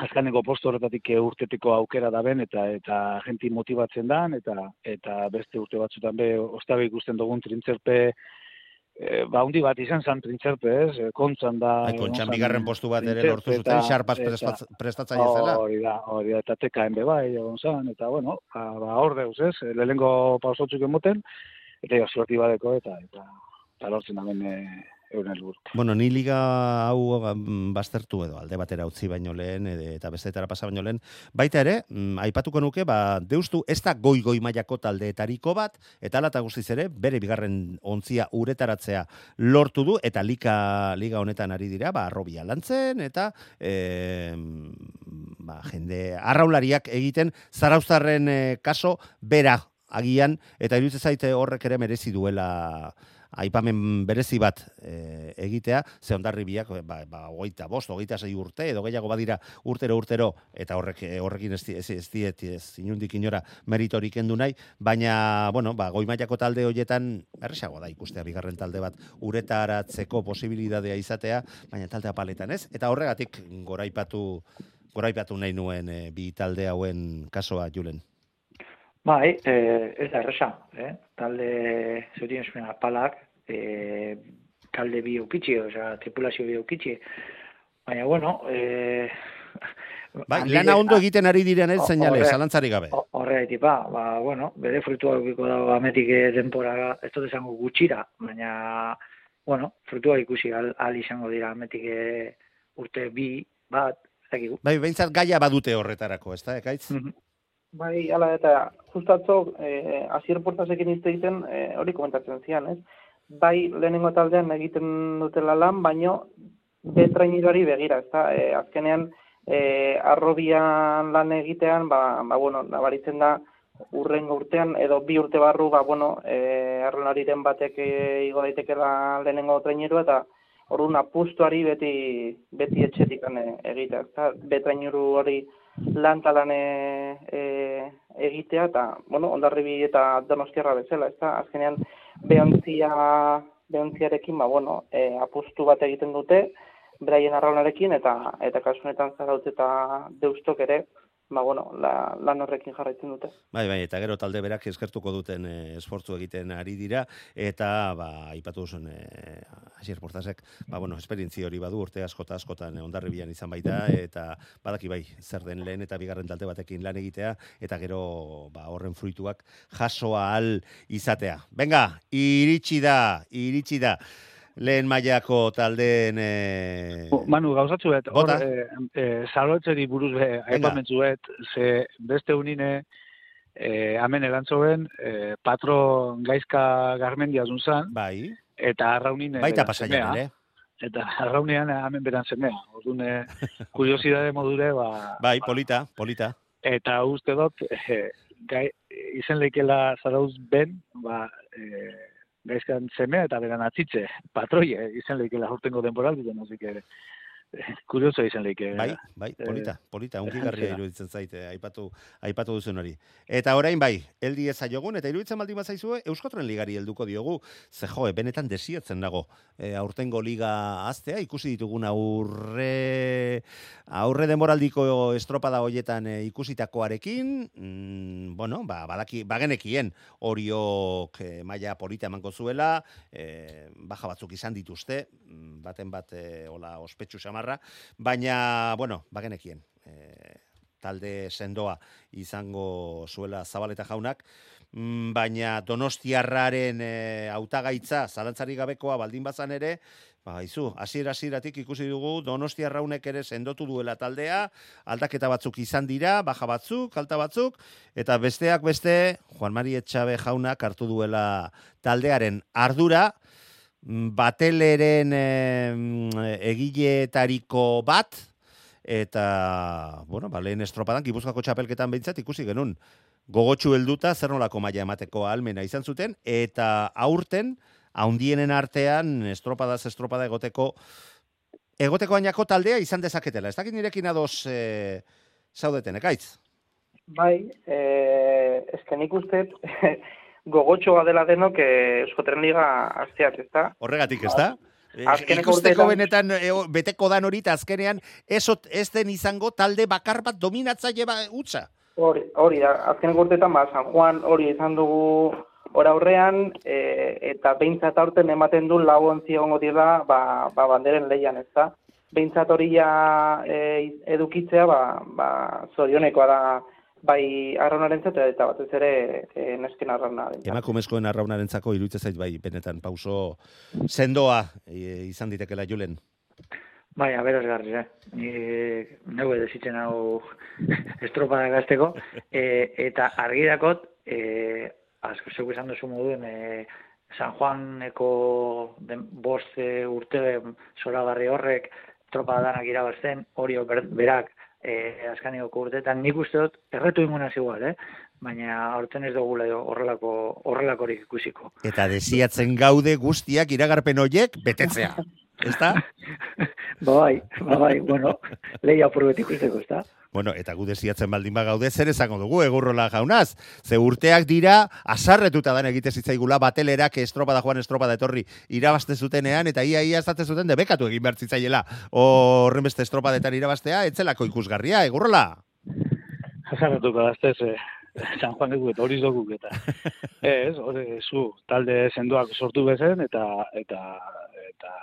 azkaneko postu horretatik eh, urteteko aukera da ben eta eta jenti motibatzen dan eta eta beste urte batzutan be ostabe ikusten dugun trintzerpe eh, ba handi bat izan zan trintzerpe, ez? Eh, Kontzan da egon kontxan bigarren postu bat ere lortu zuten, xarpaz prestatzaile zela. Hori da, hori da, eta TKM be bai, egon zan, eta bueno, ba, ba hor deuz, ez, lehenengo pausotzuk emoten, eta jo, suerti badeko, eta, eta, eta lortzen e, Bueno, ni liga hau mm, baztertu edo alde batera utzi baino lehen eta bestetara pasa baino lehen. Baita ere, mm, aipatuko nuke, ba, deustu ez da goi-goi mailako taldeetariko bat, eta ala guztiz ere, bere bigarren ontzia uretaratzea lortu du, eta liga, liga honetan ari dira, ba, arrobia lantzen, eta e, ba, jende arraulariak egiten zarauztarren eh, kaso bera agian, eta iruditzen zaite horrek ere merezi duela aipamen berezi bat e, egitea, ze ondarri biak, ba, ba, hogeita bost, hogeita sei urte, edo gehiago badira urtero urtero, eta horrek, eh, horrekin ez, ez, ez, diet, ez inundik inora meritorik endu nahi, baina, bueno, ba, goi mailako talde hoietan, erresago da ikustea bigarren talde bat uretaratzeko posibilidadea izatea, baina talde apaletan ez, eta horregatik goraipatu, goraipatu nahi nuen eh, bi talde hauen kasoa, Julen. Bai, eh, ez da erresa, eh? talde zurien zuen apalak, eh, talde bi eukitxi, osea, tripulazio bi eukitxi, baina, bueno, eh, Bai, handi- lana ondo egiten ari diren ez, horre- zalantzarik gabe. Ho- Horregatik, ba, ba, bueno, bere frutua eukiko da ametik denpora, ez dut esango gutxira, baina, bueno, frutua ikusi al, al izango dira ametik urte bi, bat. Bai, behintzat gaia badute horretarako, ez da, ekaitz? Mhm. Bai, ala eta justatzo, eh, azier portasekin izte egiten, eh, hori komentatzen zian, ez? Bai, lehenengo taldean egiten dutela lan, baino betrainirari begira, ez da? Eh, azkenean, eh, arrobian lan egitean, ba, ba, bueno, nabaritzen da, urrengo urtean, edo bi urte barru, ba, bueno, eh, arrolariren batek eh, igo daitekela lehenengo trainerua, eta orduan apustuari beti, beti etxetik egitea, ez da? Betrainuru hori lan talan e, e, egitea, eta, bueno, ondarribi eta donostiarra bezala, ez da, azkenean behontzia, behontziarekin, ba, bueno, e, apustu bat egiten dute, beraien arraunarekin, eta, eta kasu honetan zaraut eta deustok ere, ba, bueno, la, lan horrekin jarraitzen dute. Bai, bai, eta gero talde berak eskertuko duten e, esfortzu egiten ari dira, eta, ba, aipatu zuen e, Asier Portasek, ba, bueno, esperientzi hori badu urte askota askotan e, ondarribian izan baita, eta badaki bai, zer den lehen eta bigarren talde batekin lan egitea, eta gero, ba, horren fruituak jasoa al izatea. Venga, iritsi da, iritsi da. Lehen mailako taldeen... E... Manu, gauzatzu bet, hor, e, e, zalotzeri buruz be, aipamentzu bet, ze beste unine, e, hemen erantzoen, e, patron gaizka garmendia zan, Bai, eta arraunine baita pasaian ere. Eta arraunean hemen beran semea. Orduan, kuriosidade modure, ba, Bai, ba, polita, polita. eta uste dut, e, gai, izen leikela zarauz ben, ba, e, gaizkan semea eta beran atzitze, patroie, izen leikela urtengo denboraldi, así que kurioso izan leike. Bai, bai, Eh, polita, polita, unkigarria iruditzen zaite, aipatu, aipatu duzun hori. Eta orain bai, heldi ez zaiogun, eta iruditzen baldin bazaizue, Euskotren ligari helduko diogu, ze jo, benetan desiatzen dago, e, aurtengo liga aztea, ikusi ditugun aurre, aurre demoraldiko estropada hoietan e, ikusitakoarekin, mm, bueno, ba, badaki, bagenekien horiok e, maila polita emango zuela, e, baja batzuk izan dituzte, mm, baten bat e, hola ospetsu samarra, baina, bueno, bagenekien, e, talde sendoa izango zuela zabaleta jaunak, mm, baina donostiarraren e, hautagaitza zalantzari gabekoa baldin bazan ere, Ba, izu, hasiera hasieratik ikusi dugu Donostiarraunek ere sendotu duela taldea, aldaketa batzuk izan dira, baja batzuk, alta batzuk, eta besteak beste, Juan Mari Etxabe jaunak hartu duela taldearen ardura, bateleren eh, egileetariko bat, eta, bueno, ba, lehen estropadan, Gipuzkoako txapelketan behintzat ikusi genuen, gogotsu helduta zer nolako maila emateko almena izan zuten, eta aurten, haundienen artean, estropadaz estropada egoteko, egoteko ainako taldea izan dezaketela. Ez dakit nirekin ados e, zaudeten, ekaitz? Bai, eh, eske nik uste gogotxoa dela denok eh, Euskotren Liga azteak, ezta? Horregatik, ez da? E, Azkeneko ikusteko urteetan- benetan e, beteko dan hori, eta azkenean ez, ot- ez den izango talde bakar bat dominatzaile ba, utza. Hori, hori da, azken urteetan ba, San Juan hori izan dugu ora aurrean, e, eta behintzat aurten ematen du lau ontzi egongo dira ba, ba banderen leian, ez da? Behintzat hori ja e, edukitzea, ba, ba, zorionekoa da bai arraunaren eta batez ere e, nesken arrauna. Emakumezkoen arraunarentzako iruditzen zait bai, benetan pauso sendoa e, izan ditekela Julen. Bai, aberazgarri, eh? Ni neue desitzen hau estropada gazteko, e, eta argirakot, e, asko zeu esan duzu moduen, e, San Juaneko den, bost e, urte zoragarri horrek tropada danak irabazten, hori ber, berak e, azkaneko urteetan nik uste dut erretu ingunaz igual, eh? baina aurten ez dugula horrelako horrelakorik ikusiko. Eta desiatzen gaude guztiak iragarpen hoiek betetzea. Ezta? Ba bai, ba bai, bueno, leia apurbet ikusteko, ez da? Bueno, eta gu desiatzen baldin bagaude, zer esango dugu, egurrola jaunaz. Ze urteak dira, asarretuta dan egite zitzaigula, batelerak estropada joan estropada etorri irabazte zutenean, eta ia ia esaten zuten debekatu egin behar zitzaiela. Horren beste estropadetan irabaztea, etzelako ikusgarria, egurrola. Jasarratuko daztez, eh, San Juan dugu eta hori dugu eta. Ez, hori zu, talde sendoak sortu bezen eta, eta, eta,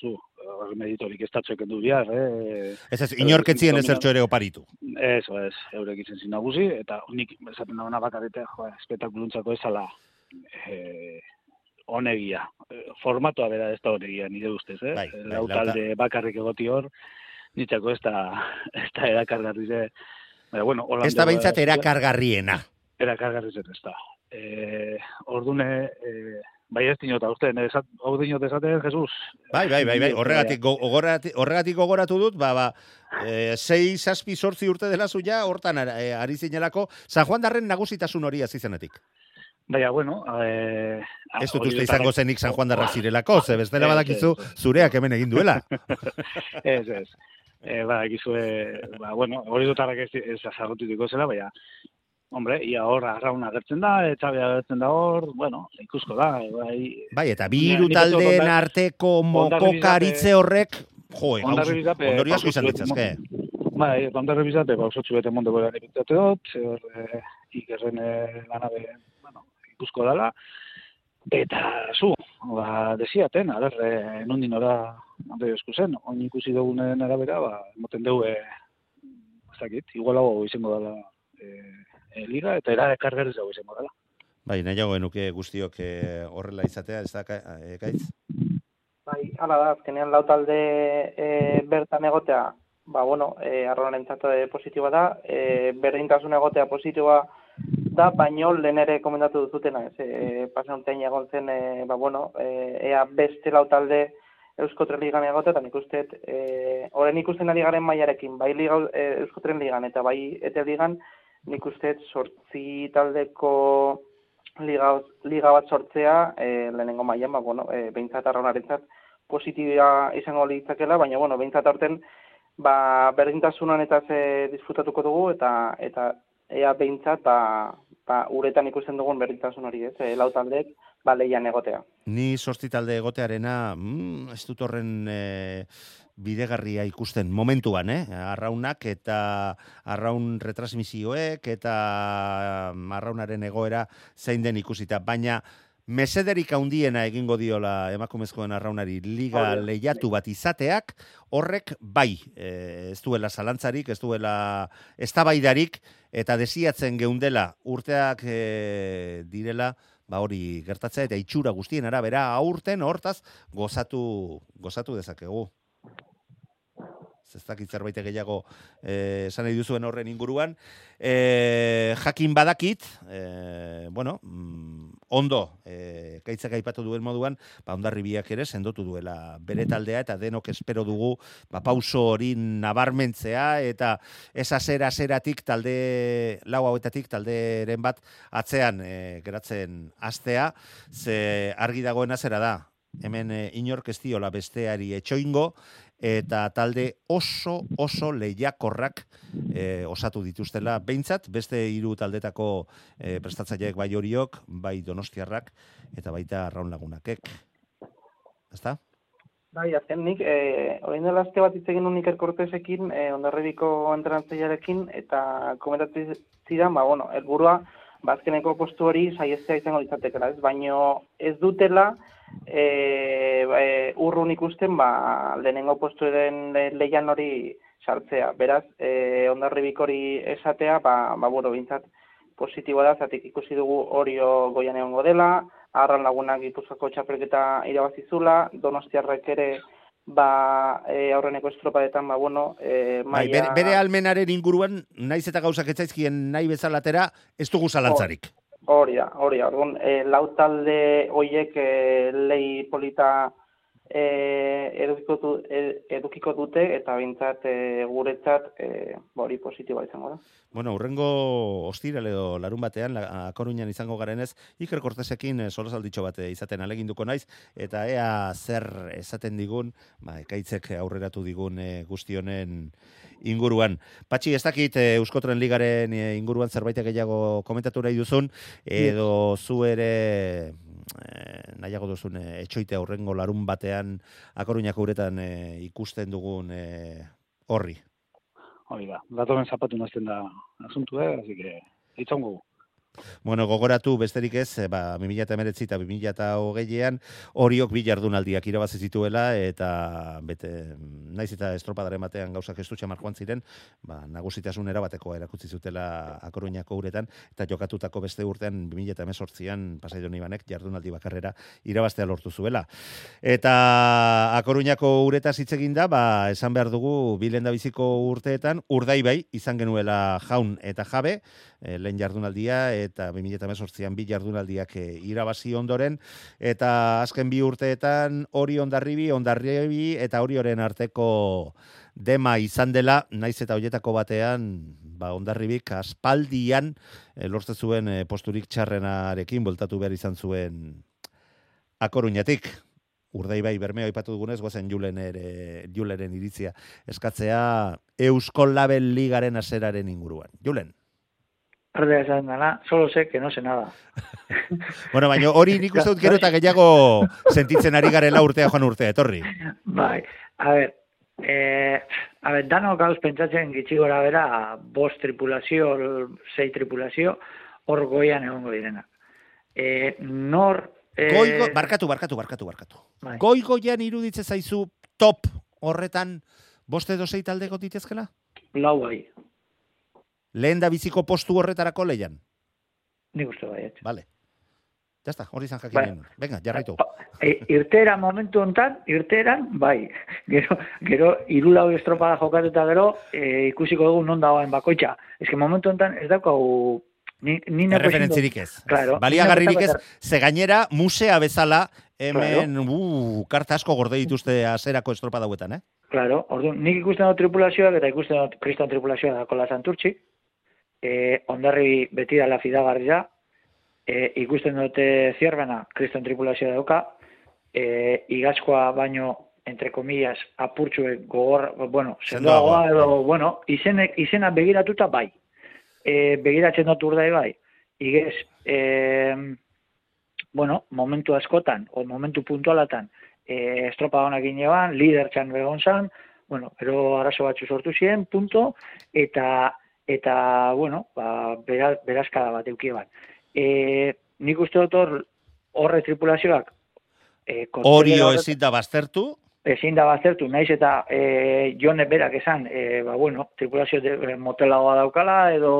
zu, hori meditorik estatxoek endu bihar, eh? Ez ez, inorketzien ezertxo ere oparitu. Eso es, eurek izen zin nagusi, eta nik esaten dauna bakarrite, jo, espetakuluntzako ezala eh, onegia. Eh, Formatoa bera ez da onegia, nire ustez, eh? Bai, bai, Lau lauta- talde bakarrik egoti hor, nitzako ez da, ez da erakargarri ze, Baina, bueno, holan Ez da behintzat erakargarriena. erakargarri zen ez da. E, ordune, e, bai ez dinot, aurten, esat, hau dinot esaten, Jesus. Bai, bai, bai, bai, horregatik, go- gogorati- horregatik gogoratu dut, ba, ba, e, sei, saspi, sortzi urte dela zuia, hortan ara- e, ari zinelako, San Juan darren nagusitasun hori azizenetik. Baina, bueno, e, Ez dut uste izango zenik San Juan darrak zirelako, ze bestela badakizu zureak hemen egin duela. Ez, ez. E, ba, egizue, ba, bueno, hori dutarrak ez, ez azarrotutiko zela, baina, hombre, ia hor arraun agertzen da, etxabe agertzen da hor, bueno, ikusko da, bai, Bai, eta bi hiru taldeen arteko mokokaritze horrek, jo, bizape, ondorio asko izan ditzazke. Bai, ondarri bizate, pausotxu bete mondo bera nipitzate dut, hor, e, ikerren e, lanabe, bueno, ikusko dala, eta zu, ba, desiaten, a ber, e, nondin ora, nande esku zen, oin ikusi dugunen arabera, ba, emoten dugu, e, ez dakit, igualago izango dela e, e, liga, eta era ekargerriz dago izango dela. Bai, nahiago genuke guztiok eh, horrela izatea, ez da, ka- eh, gaitz? Bai, hala da, azkenean lau talde e, bertan egotea, ba, bueno, e, arronarentzat e, positiboa da, e, berdintasun egotea positiboa da, baino lehen ere komendatu duzutena, ez, e, pasan urtean egon zen, e, ba, bueno, e, ea beste lau talde Euskotren ligan egotea, eta nik uste, e, horren ikusten ari garen mailarekin, bai liga, e, Euskotren ligan eta bai ete ligan, nik uste sortzi taldeko liga, liga bat sortzea, e, lehenengo mailan, ba, bueno, e, behintzat arraunarentzat positiboa izango litzakela, baina bueno, behintzat aurten ba berdintasunan eta ze disfrutatuko dugu eta eta ea behintzat ba, ba uretan ikusten dugun berdintasun hori, ez? E, lau taldeek ba leian egotea. Ni sortzi talde egotearena, mm, ez dut horren e, bidegarria ikusten momentuan, eh? Arraunak eta arraun retransmisioek eta mm, arraunaren egoera zein den ikusita, baina mesederik handiena egingo diola emakumezkoen arraunari liga lehiatu bat izateak, horrek bai, e, ez duela zalantzarik, ez duela eztabaidarik eta desiatzen geundela urteak e, direla, ba hori gertatzea eta itxura guztien arabera aurten hortaz gozatu gozatu dezakegu. Ez dakit zerbait gehiago eh, esan nahi duzuen horren inguruan. Eh, jakin badakit, eh, bueno, mm, ondo, eh, kaitzak aipatu duen moduan, ba, ondarribiak ere sendotu duela bere taldea, eta denok espero dugu, ba, pauso hori nabarmentzea, eta ez azera azeratik talde, lau hauetatik talderen bat atzean eh, geratzen astea, ze argi dagoena zera da, hemen eh, inork ez diola besteari etxoingo, eta talde oso oso lehiakorrak eh, osatu dituztela behintzat beste hiru taldetako eh, prestatzaileek bai horiok, bai donostiarrak eta baita arraun lagunakek. Ezta? Bai, azken nik, eh, orain dela aste bat hitz egin nuen Iker Cortesekin, eh, ondarribiko entrenantzailearekin, eta komentatzen zidan, ba, bueno, helburua bazkeneko postu hori saiestea izango litzatekela, ez? Baino ez dutela e, e, urrun ikusten ba, lehenengo posturen le- leian hori sartzea. Beraz, e, ondarribik hori esatea, ba, ba bueno, bintzat positiboa da, zatik ikusi dugu orio goian egongo dela, arran lagunak gipuzkoako txapelketa irabazizula, donostiarrek ere ba, e, aurreneko estropadetan, ba, bueno, e, Bai, maila... bere, bere almenaren inguruan, naiz eta gauzak etzaizkien nahi bezalatera, ez dugu zalantzarik. Hori da, hori da. Orduan, e, lau talde hoiek e, lei polita e, edukiko, du, e, edukiko dute eta bintzat e, guretzat e, ba, hori positiboa izango da. Bueno, urrengo ostiral edo larun batean, la, a Coruñan izango garenez, Iker Cortesekin eh, solosalditxo bat eh, izaten aleginduko naiz, eta ea zer esaten digun, ba, ekaitzek aurreratu digun eh, guzti honen inguruan. Patxi, ez dakit eh, Euskotren Ligaren eh, inguruan zerbait gehiago komentatu nahi duzun, edo zu ere nahiago duzun eh, etxoite aurrengo larun batean Akoruñako uretan eh, ikusten dugun eh, horri. Hori da, datoren zapatu nazten da asuntu, eh? así que itzongo. Bueno, gogoratu besterik ez, eh, ba, 2019 eta 2020an horiok bi jardunaldiak irabazi zituela eta bete naiz eta estropadaren batean gauzak estutxa marjoan ziren, ba, nagusitasun erabateko erakutsi zutela Akoruñako uretan eta jokatutako beste urtean 2018an Pasaidon Ibanek jardunaldi bakarrera irabaztea lortu zuela. Eta Akoruñako uretaz hitz egin da, ba, esan behar dugu bilen da biziko urteetan urdaibai izan genuela jaun eta jabe, eh, lehen jardunaldia eta 2018an bi jardunaldiak eh, irabazi ondoren eta azken bi urteetan hori ondarribi, ondarribi eta hori arteko dema izan dela, naiz eta hoietako batean ba, ondarribik aspaldian e, lortzen zuen eh, posturik txarrenarekin bultatu behar izan zuen akoruñatik. Urdai bai, bermeo aipatu dugunez, gozen Julen ere, Julenen iritzia eskatzea Euskol Label Ligaren aseraren inguruan. Julen. Ardea esan dela, solo sé que no sé nada. Bueno, baina hori nik uste dut gero eta gehiago sentitzen ari garela urtea joan urtea, etorri. Bai, a ver, eh, a ver, dano gauz pentsatzen gitxi gora bera, bost tripulazio, sei tripulazio, hor goian egongo direnak. Eh, nor... Eh, Goigo, barkatu, barkatu, barkatu, barkatu. Bai. Goigoian iruditze zaizu top horretan boste edo sei talde ditezkela? Lau bai, Lehen da biziko postu horretarako leian. nik uste bai, et. Vale. Ya está, hori izan jakin Bai. genuen. Venga, jarraitu. E, irtera momentu hontan, irteran, bai. Gero, gero irulau estropada jokatuta gero, e, ikusiko dugu non dagoen bakoitza. Ez que momentu hontan ez daukagu ni, ni Erreferentzirik ez. Claro. Baliagarririk ez, Ni ze gainera musea bezala hemen uh, karta asko gorde dituzte aserako estropa dauetan, eh? Claro, orduan, nik ikusten dut tripulazioak eta ikusten dut kriston tripulazioa da kola santurtzi. E, ondarri beti da la fidagarria. E, ikusten dute zierbena kriston tripulazioa dauka. e, igazkoa baino, entre comillas, apurtxue gogor, bueno, sendoagoa edo, bueno, izenek, izena begiratuta bai. E, begiratzen dut urdai bai. Igez, e, bueno, momentu askotan, o momentu puntualatan, e, estropa honak ginean, lider txan begon zan, bueno, ero arazo batzu sortu ziren, punto, eta, eta bueno, ba, bera, berazkada bat eukie bat. E, nik uste dut hor, horre tripulazioak, e, Orio ezin da baztertu, ezin da baztertu, naiz eta e, jone berak esan, e, ba, bueno, tripulazio de, e, motelagoa daukala, edo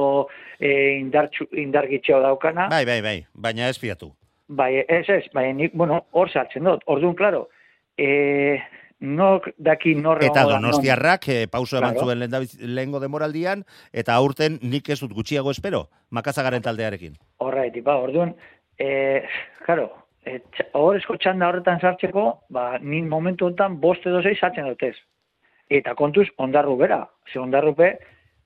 e, indartxu, indargitxeo daukana, bai, bai, bai, baina ez fiatu. bai, ez ez, bai, nik, bueno, hor sartzen dut, orduan, klaro, e, nok daki norre Eta donostiarrak e, pauso eman Claro. zuen lehengo demoraldian, eta aurten nik ez dut gutxiago espero, makazagaren taldearekin. Horretik, ba, orduan, e, claro, e, txa- ohorezko txanda horretan sartzeko, ba, nin momentu honetan bost edo zei sartzen dutez. Eta kontuz, ondarru bera. Ze ondarrupe,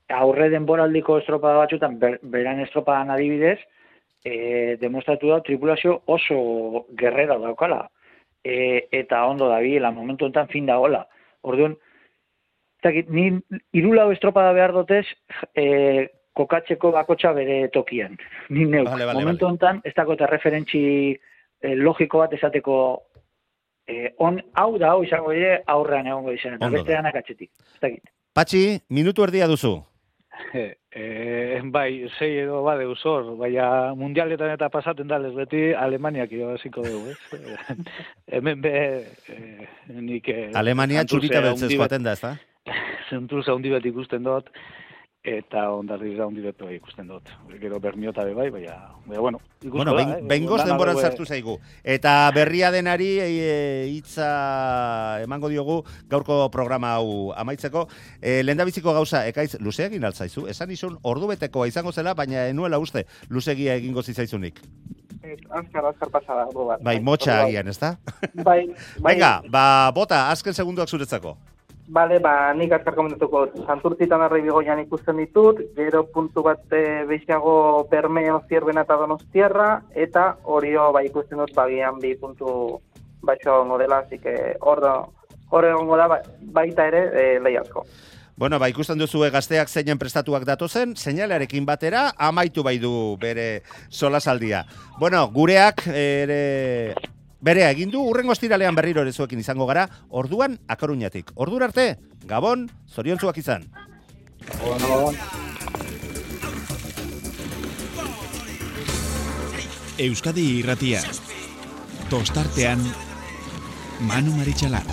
aurre denboraldiko estropada batzutan, ber, beran estropadan adibidez, e, demostratu da tripulazio oso gerrera daukala. E, eta ondo dabilela, momentu honetan fin dagoela. Orduan, ez dakit, ni irulau estropada behar dotez, e, kokatzeko bakotxa bere tokian. Ni neuk. Vale, vale, momentu honetan, ez dakot referentzi e, logiko bat esateko e, on, hau da, hau izango dire, aurrean egongo izan, eta beste da. ganak atxetik. Ez dakit. Patxi, minutu erdia duzu. E, bai, sei edo bade usor, baina mundialetan eta pasaten da beti Alemaniak irabaziko dugu, ez? Hemen be, e, nik... E, Alemania txurita beltzez handi bat- joaten da, ez da? Zenturza handi bat ikusten dut, eta ondarriz handi bat bai ikusten dut. Gero bermiota be bai, baina, baina bueno, ikusko Bueno, da, behin, eh? behingoz Dana denboran sartu zaigu. Eta berria denari e, hitza emango diogu gaurko programa hau amaitzeko. E, Lendabiziko gauza, ekaiz, luze egin altzaizu. Esan izun, ordu betekoa izango zela, baina enuela uste, luzegia egingo zitzaizunik. Azkar, azkar pasada, bat. Bai, motxa agian, ez da? Bai, bai. Venga, ba, bota, azken segunduak zuretzako. Bale, ba, nik azkar komentatuko. Santurtzitan arri bigoian ikusten ditut, gero puntu bat e, behiago Bermeo, Zierbena eta Donostiarra, eta Orio, ba, ikusten dut, bagian bi puntu baixo egongo dela, que hor da, hor egongo da, ba- baita ere, e, lehiazko. Bueno, ba, ikusten duzu gazteak zeinen prestatuak datozen, seinalearekin batera, amaitu bai du bere solasaldia. Bueno, gureak ere berea egin du, urrengo estiralean berriro ere izango gara, orduan akaruñatik. Ordura arte, Gabon, zoriontzuak izan. Euskadi irratia. Tostartean Manu Maritxalar.